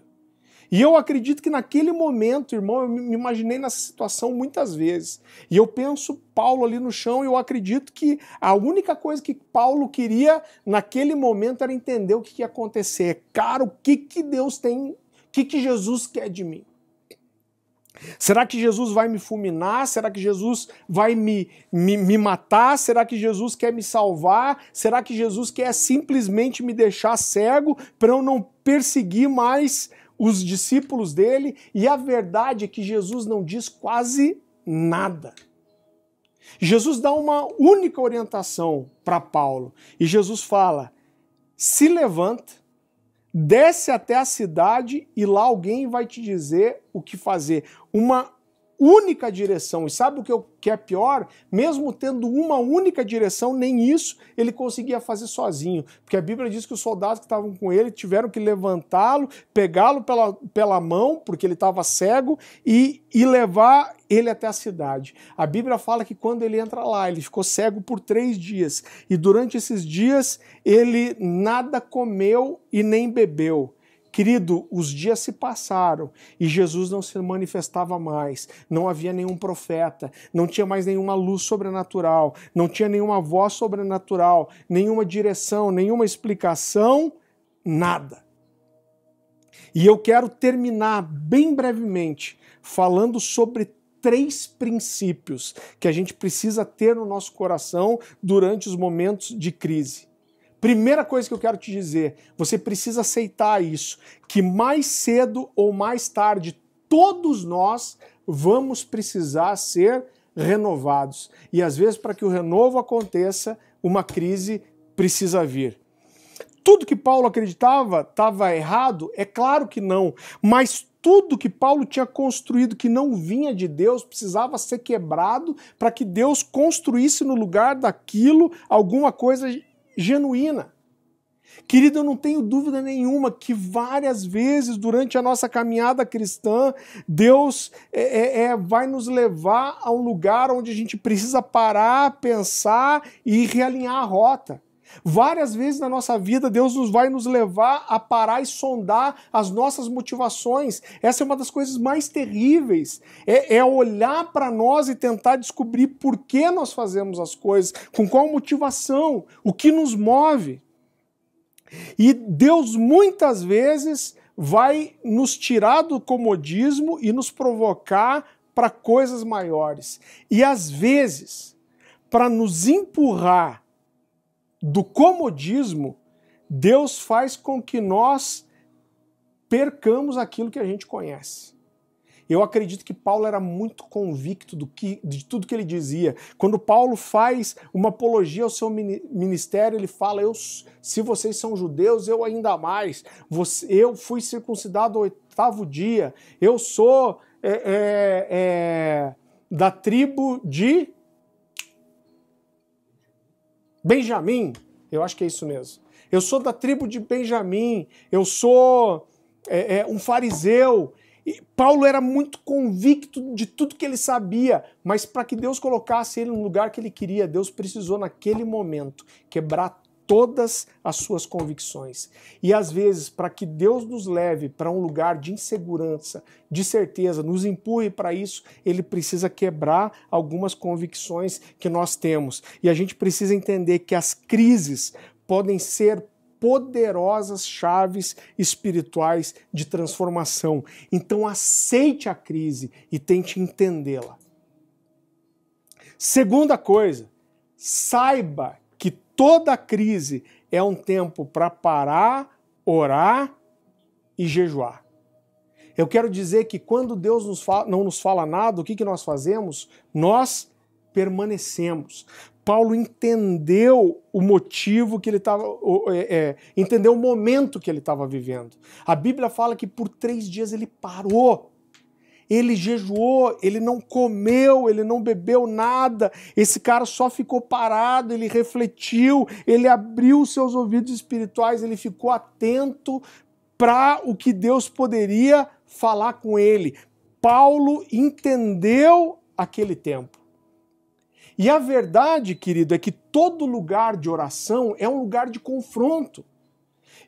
A: E eu acredito que naquele momento, irmão, eu me imaginei nessa situação muitas vezes. E eu penso Paulo ali no chão e eu acredito que a única coisa que Paulo queria naquele momento era entender o que ia acontecer. Cara, o que, que Deus tem, o que, que Jesus quer de mim? Será que Jesus vai me fulminar? Será que Jesus vai me, me, me, matar? Será que Jesus quer me salvar? Será que Jesus quer simplesmente me deixar cego para eu não perseguir mais os discípulos dele, e a verdade é que Jesus não diz quase nada. Jesus dá uma única orientação para Paulo, e Jesus fala: se levanta, desce até a cidade e lá alguém vai te dizer o que fazer. Uma única direção. E sabe o que, é pior? Mesmo tendo uma única direção, nem isso ele conseguia fazer sozinho. Porque a Bíblia diz que os soldados que estavam com ele tiveram que levantá-lo, pegá-lo pela, pela mão, porque ele estava cego, e, e levar ele até a cidade. A Bíblia fala que quando ele entra lá, ele ficou cego por três dias. E durante esses dias, ele nada comeu e nem bebeu. Querido, os dias se passaram e Jesus não se manifestava mais, não havia nenhum profeta, não tinha mais nenhuma luz sobrenatural, não tinha nenhuma voz sobrenatural, nenhuma direção, nenhuma explicação, nada. E eu quero terminar bem brevemente falando sobre três princípios que a gente precisa ter no nosso coração durante os momentos de crise. Primeira coisa que eu quero te dizer, você precisa aceitar isso, que mais cedo ou mais tarde todos nós vamos precisar ser renovados. E às vezes para que o renovo aconteça, uma crise precisa vir. Tudo que Paulo acreditava estava errado? É claro que não, mas tudo que Paulo tinha construído que não vinha de Deus precisava ser quebrado para que Deus construísse no lugar daquilo alguma coisa genuína. Querido, eu não tenho dúvida nenhuma que várias vezes durante a nossa caminhada cristã, Deus é, é, é, vai nos levar a um lugar onde a gente precisa parar, pensar e realinhar a rota. Várias vezes na nossa vida, Deus nos vai nos levar a parar e sondar as nossas motivações. Essa é uma das coisas mais terríveis. É, é olhar para nós e tentar descobrir por que nós fazemos as coisas, com qual motivação, o que nos move. E Deus muitas vezes vai nos tirar do comodismo e nos provocar para coisas maiores. E às vezes, para nos empurrar do comodismo, Deus faz com que nós percamos aquilo que a gente conhece. Eu acredito que Paulo era muito convicto do que, de tudo que ele dizia. Quando Paulo faz uma apologia ao seu ministério, ele fala: eu, se vocês são judeus, eu ainda mais. Você, eu fui circuncidado ao oitavo dia. Eu sou é, é, é, da tribo de Benjamim, eu acho que é isso mesmo. Eu sou da tribo de Benjamim, eu sou é, é, um fariseu. E Paulo era muito convicto de tudo que ele sabia, mas para que Deus colocasse ele no lugar que ele queria, Deus precisou, naquele momento, quebrar todas as suas convicções. E às vezes, para que Deus nos leve para um lugar de insegurança, de certeza, nos empurre para isso, ele precisa quebrar algumas convicções que nós temos. E a gente precisa entender que as crises podem ser poderosas chaves espirituais de transformação. Então aceite a crise e tente entendê-la. Segunda coisa, saiba toda crise é um tempo para parar, orar e jejuar. Eu quero dizer que quando Deus nos fala, não nos fala nada, o que, que nós fazemos? Nós permanecemos. Paulo entendeu o motivo que ele estava, é, é, entendeu o momento que ele estava vivendo. A Bíblia fala que por três dias ele parou ele jejuou, ele não comeu, ele não bebeu nada. Esse cara só ficou parado, ele refletiu, ele abriu seus ouvidos espirituais, ele ficou atento para o que Deus poderia falar com ele. Paulo entendeu aquele tempo. E a verdade, querido, é que todo lugar de oração é um lugar de confronto.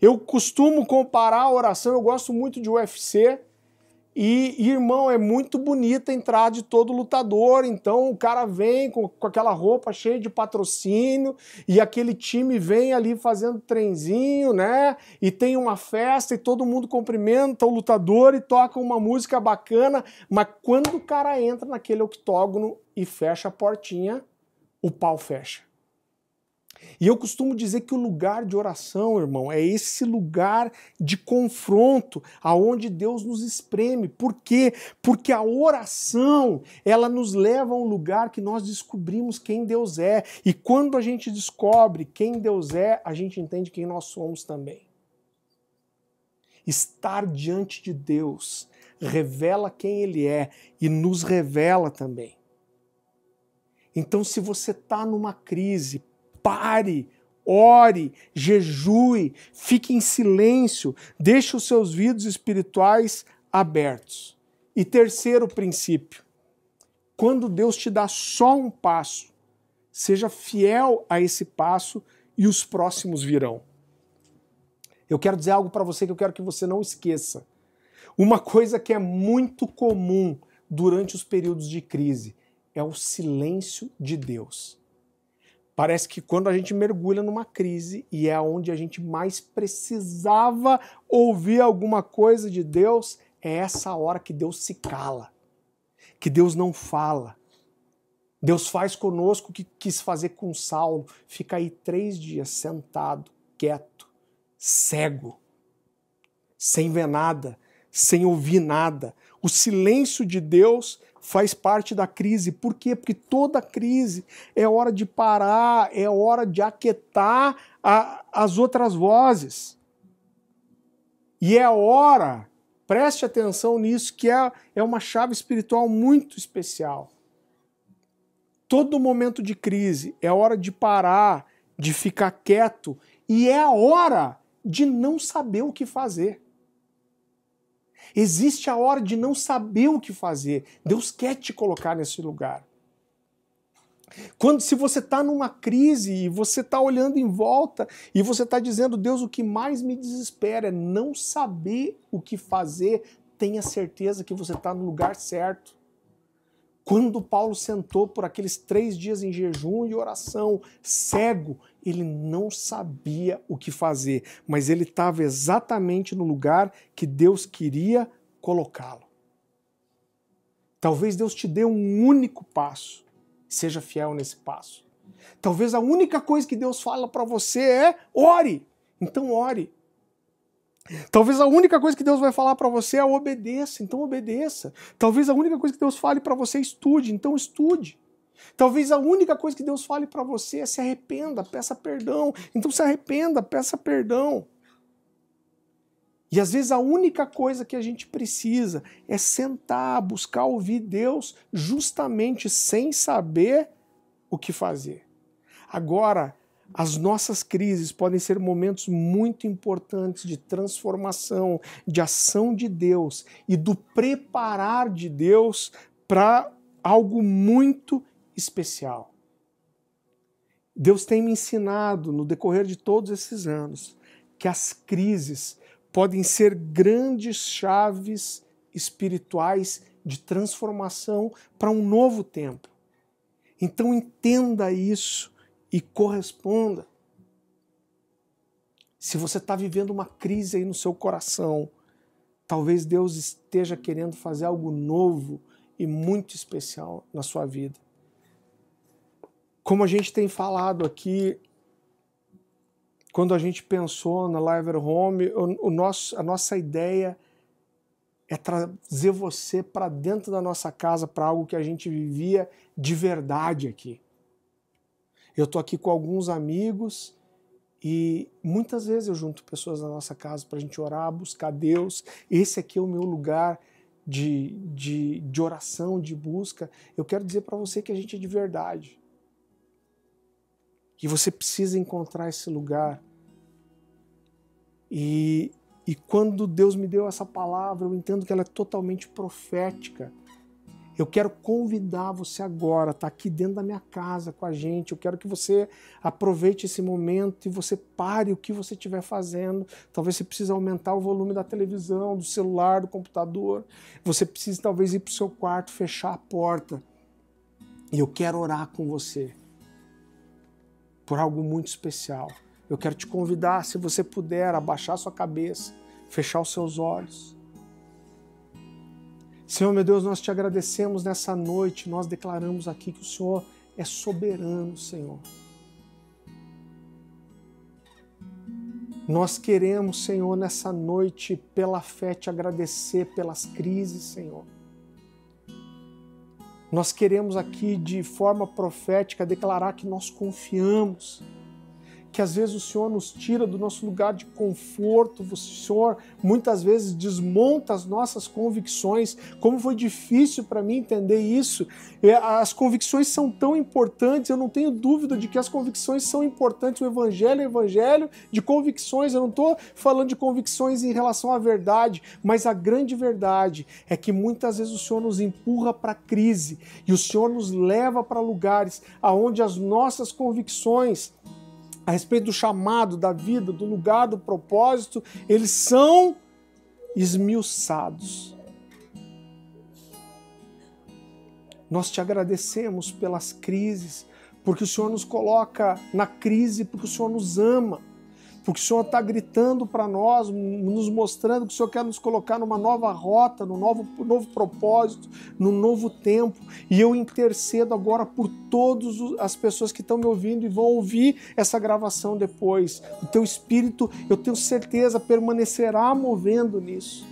A: Eu costumo comparar a oração, eu gosto muito de UFC, e, irmão, é muito bonita a entrada de todo lutador. Então o cara vem com, com aquela roupa cheia de patrocínio e aquele time vem ali fazendo trenzinho, né? E tem uma festa e todo mundo cumprimenta o lutador e toca uma música bacana. Mas quando o cara entra naquele octógono e fecha a portinha, o pau fecha. E eu costumo dizer que o lugar de oração, irmão, é esse lugar de confronto aonde Deus nos espreme. Por quê? Porque a oração, ela nos leva a um lugar que nós descobrimos quem Deus é. E quando a gente descobre quem Deus é, a gente entende quem nós somos também. Estar diante de Deus revela quem Ele é e nos revela também. Então, se você está numa crise, pare, ore, jejue, fique em silêncio, deixe os seus vidros espirituais abertos. E terceiro princípio, quando Deus te dá só um passo, seja fiel a esse passo e os próximos virão. Eu quero dizer algo para você que eu quero que você não esqueça. Uma coisa que é muito comum durante os períodos de crise é o silêncio de Deus. Parece que quando a gente mergulha numa crise e é onde a gente mais precisava ouvir alguma coisa de Deus, é essa hora que Deus se cala, que Deus não fala. Deus faz conosco o que quis fazer com Saulo, fica aí três dias sentado, quieto, cego, sem ver nada, sem ouvir nada. O silêncio de Deus faz parte da crise. Por quê? Porque toda crise é hora de parar, é hora de aquietar a, as outras vozes. E é hora, preste atenção nisso, que é, é uma chave espiritual muito especial. Todo momento de crise é hora de parar, de ficar quieto, e é hora de não saber o que fazer. Existe a hora de não saber o que fazer. Deus quer te colocar nesse lugar. Quando se você está numa crise e você está olhando em volta e você está dizendo, Deus, o que mais me desespera é não saber o que fazer, tenha certeza que você está no lugar certo. Quando Paulo sentou por aqueles três dias em jejum e oração, cego, ele não sabia o que fazer, mas ele estava exatamente no lugar que Deus queria colocá-lo. Talvez Deus te dê um único passo, seja fiel nesse passo. Talvez a única coisa que Deus fala para você é ore. Então ore. Talvez a única coisa que Deus vai falar para você é obedeça, então obedeça. Talvez a única coisa que Deus fale para você é estude, então estude. Talvez a única coisa que Deus fale para você é se arrependa, peça perdão. Então se arrependa, peça perdão. E às vezes a única coisa que a gente precisa é sentar, buscar ouvir Deus justamente sem saber o que fazer. Agora, as nossas crises podem ser momentos muito importantes de transformação, de ação de Deus e do preparar de Deus para algo muito especial. Deus tem me ensinado no decorrer de todos esses anos que as crises podem ser grandes chaves espirituais de transformação para um novo tempo. Então entenda isso e corresponda. Se você está vivendo uma crise aí no seu coração, talvez Deus esteja querendo fazer algo novo e muito especial na sua vida. Como a gente tem falado aqui, quando a gente pensou na Live Home, o, o nosso, a nossa ideia é trazer você para dentro da nossa casa, para algo que a gente vivia de verdade aqui. Eu estou aqui com alguns amigos e muitas vezes eu junto pessoas na nossa casa para a gente orar, buscar Deus. Esse aqui é o meu lugar de, de, de oração, de busca. Eu quero dizer para você que a gente é de verdade. Que você precisa encontrar esse lugar. E, e quando Deus me deu essa palavra, eu entendo que ela é totalmente profética eu quero convidar você agora, tá aqui dentro da minha casa com a gente. Eu quero que você aproveite esse momento e você pare o que você estiver fazendo. Talvez você precise aumentar o volume da televisão, do celular, do computador. Você precise talvez ir para o seu quarto, fechar a porta. E eu quero orar com você por algo muito especial. Eu quero te convidar, se você puder, abaixar sua cabeça, fechar os seus olhos. Senhor, meu Deus, nós te agradecemos nessa noite, nós declaramos aqui que o Senhor é soberano, Senhor. Nós queremos, Senhor, nessa noite, pela fé, te agradecer pelas crises, Senhor. Nós queremos aqui, de forma profética, declarar que nós confiamos, que às vezes o Senhor nos tira do nosso lugar de conforto, o Senhor muitas vezes desmonta as nossas convicções. Como foi difícil para mim entender isso. As convicções são tão importantes, eu não tenho dúvida de que as convicções são importantes. O Evangelho é Evangelho de convicções. Eu não estou falando de convicções em relação à verdade, mas a grande verdade é que muitas vezes o Senhor nos empurra para a crise e o Senhor nos leva para lugares aonde as nossas convicções a respeito do chamado, da vida, do lugar, do propósito, eles são esmiuçados. Nós te agradecemos pelas crises, porque o Senhor nos coloca na crise, porque o Senhor nos ama porque o Senhor está gritando para nós, nos mostrando que o Senhor quer nos colocar numa nova rota, num novo, novo propósito, num novo tempo. E eu intercedo agora por todas as pessoas que estão me ouvindo e vão ouvir essa gravação depois. O teu espírito, eu tenho certeza, permanecerá movendo nisso.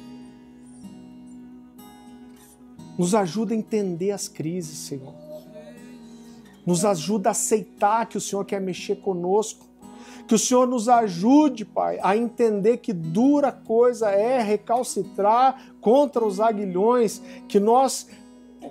A: Nos ajuda a entender as crises, Senhor. Nos ajuda a aceitar que o Senhor quer mexer conosco que o Senhor nos ajude, Pai, a entender que dura coisa é recalcitrar contra os aguilhões, que nós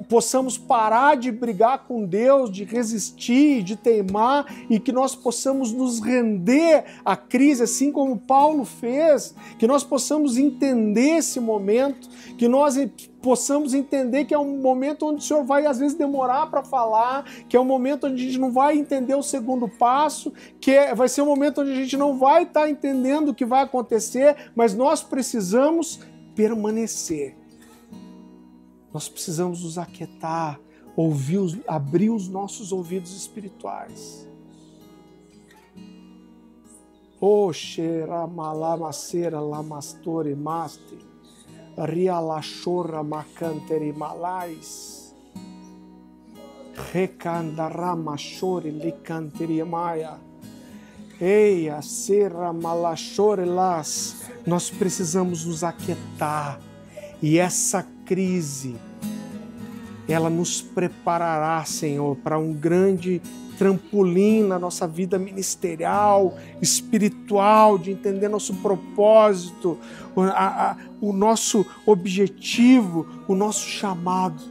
A: possamos parar de brigar com Deus, de resistir, de teimar e que nós possamos nos render à crise, assim como Paulo fez, que nós possamos entender esse momento, que nós possamos entender que é um momento onde o Senhor vai às vezes demorar para falar, que é um momento onde a gente não vai entender o segundo passo, que é, vai ser um momento onde a gente não vai estar tá entendendo o que vai acontecer, mas nós precisamos permanecer nós precisamos nos aquietar, ouvir, os, abrir os nossos ouvidos espirituais. Oxera lamastore maste, rialachorra macanteri malais, recandaramachore licanteri maia, eia serra malachore las. Nós precisamos nos aquietar. E essa crise, ela nos preparará, Senhor, para um grande trampolim na nossa vida ministerial, espiritual, de entender nosso propósito, o, a, a, o nosso objetivo, o nosso chamado.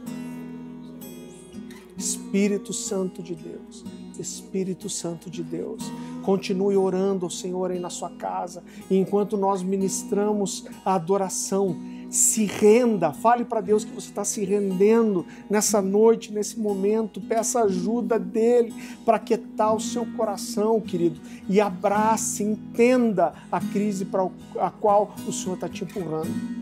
A: Espírito Santo de Deus, Espírito Santo de Deus, continue orando ao Senhor aí na sua casa, e enquanto nós ministramos a adoração, se renda, fale para Deus que você está se rendendo nessa noite, nesse momento, peça ajuda dele para quietar o seu coração, querido, e abrace, entenda a crise para a qual o Senhor está te empurrando.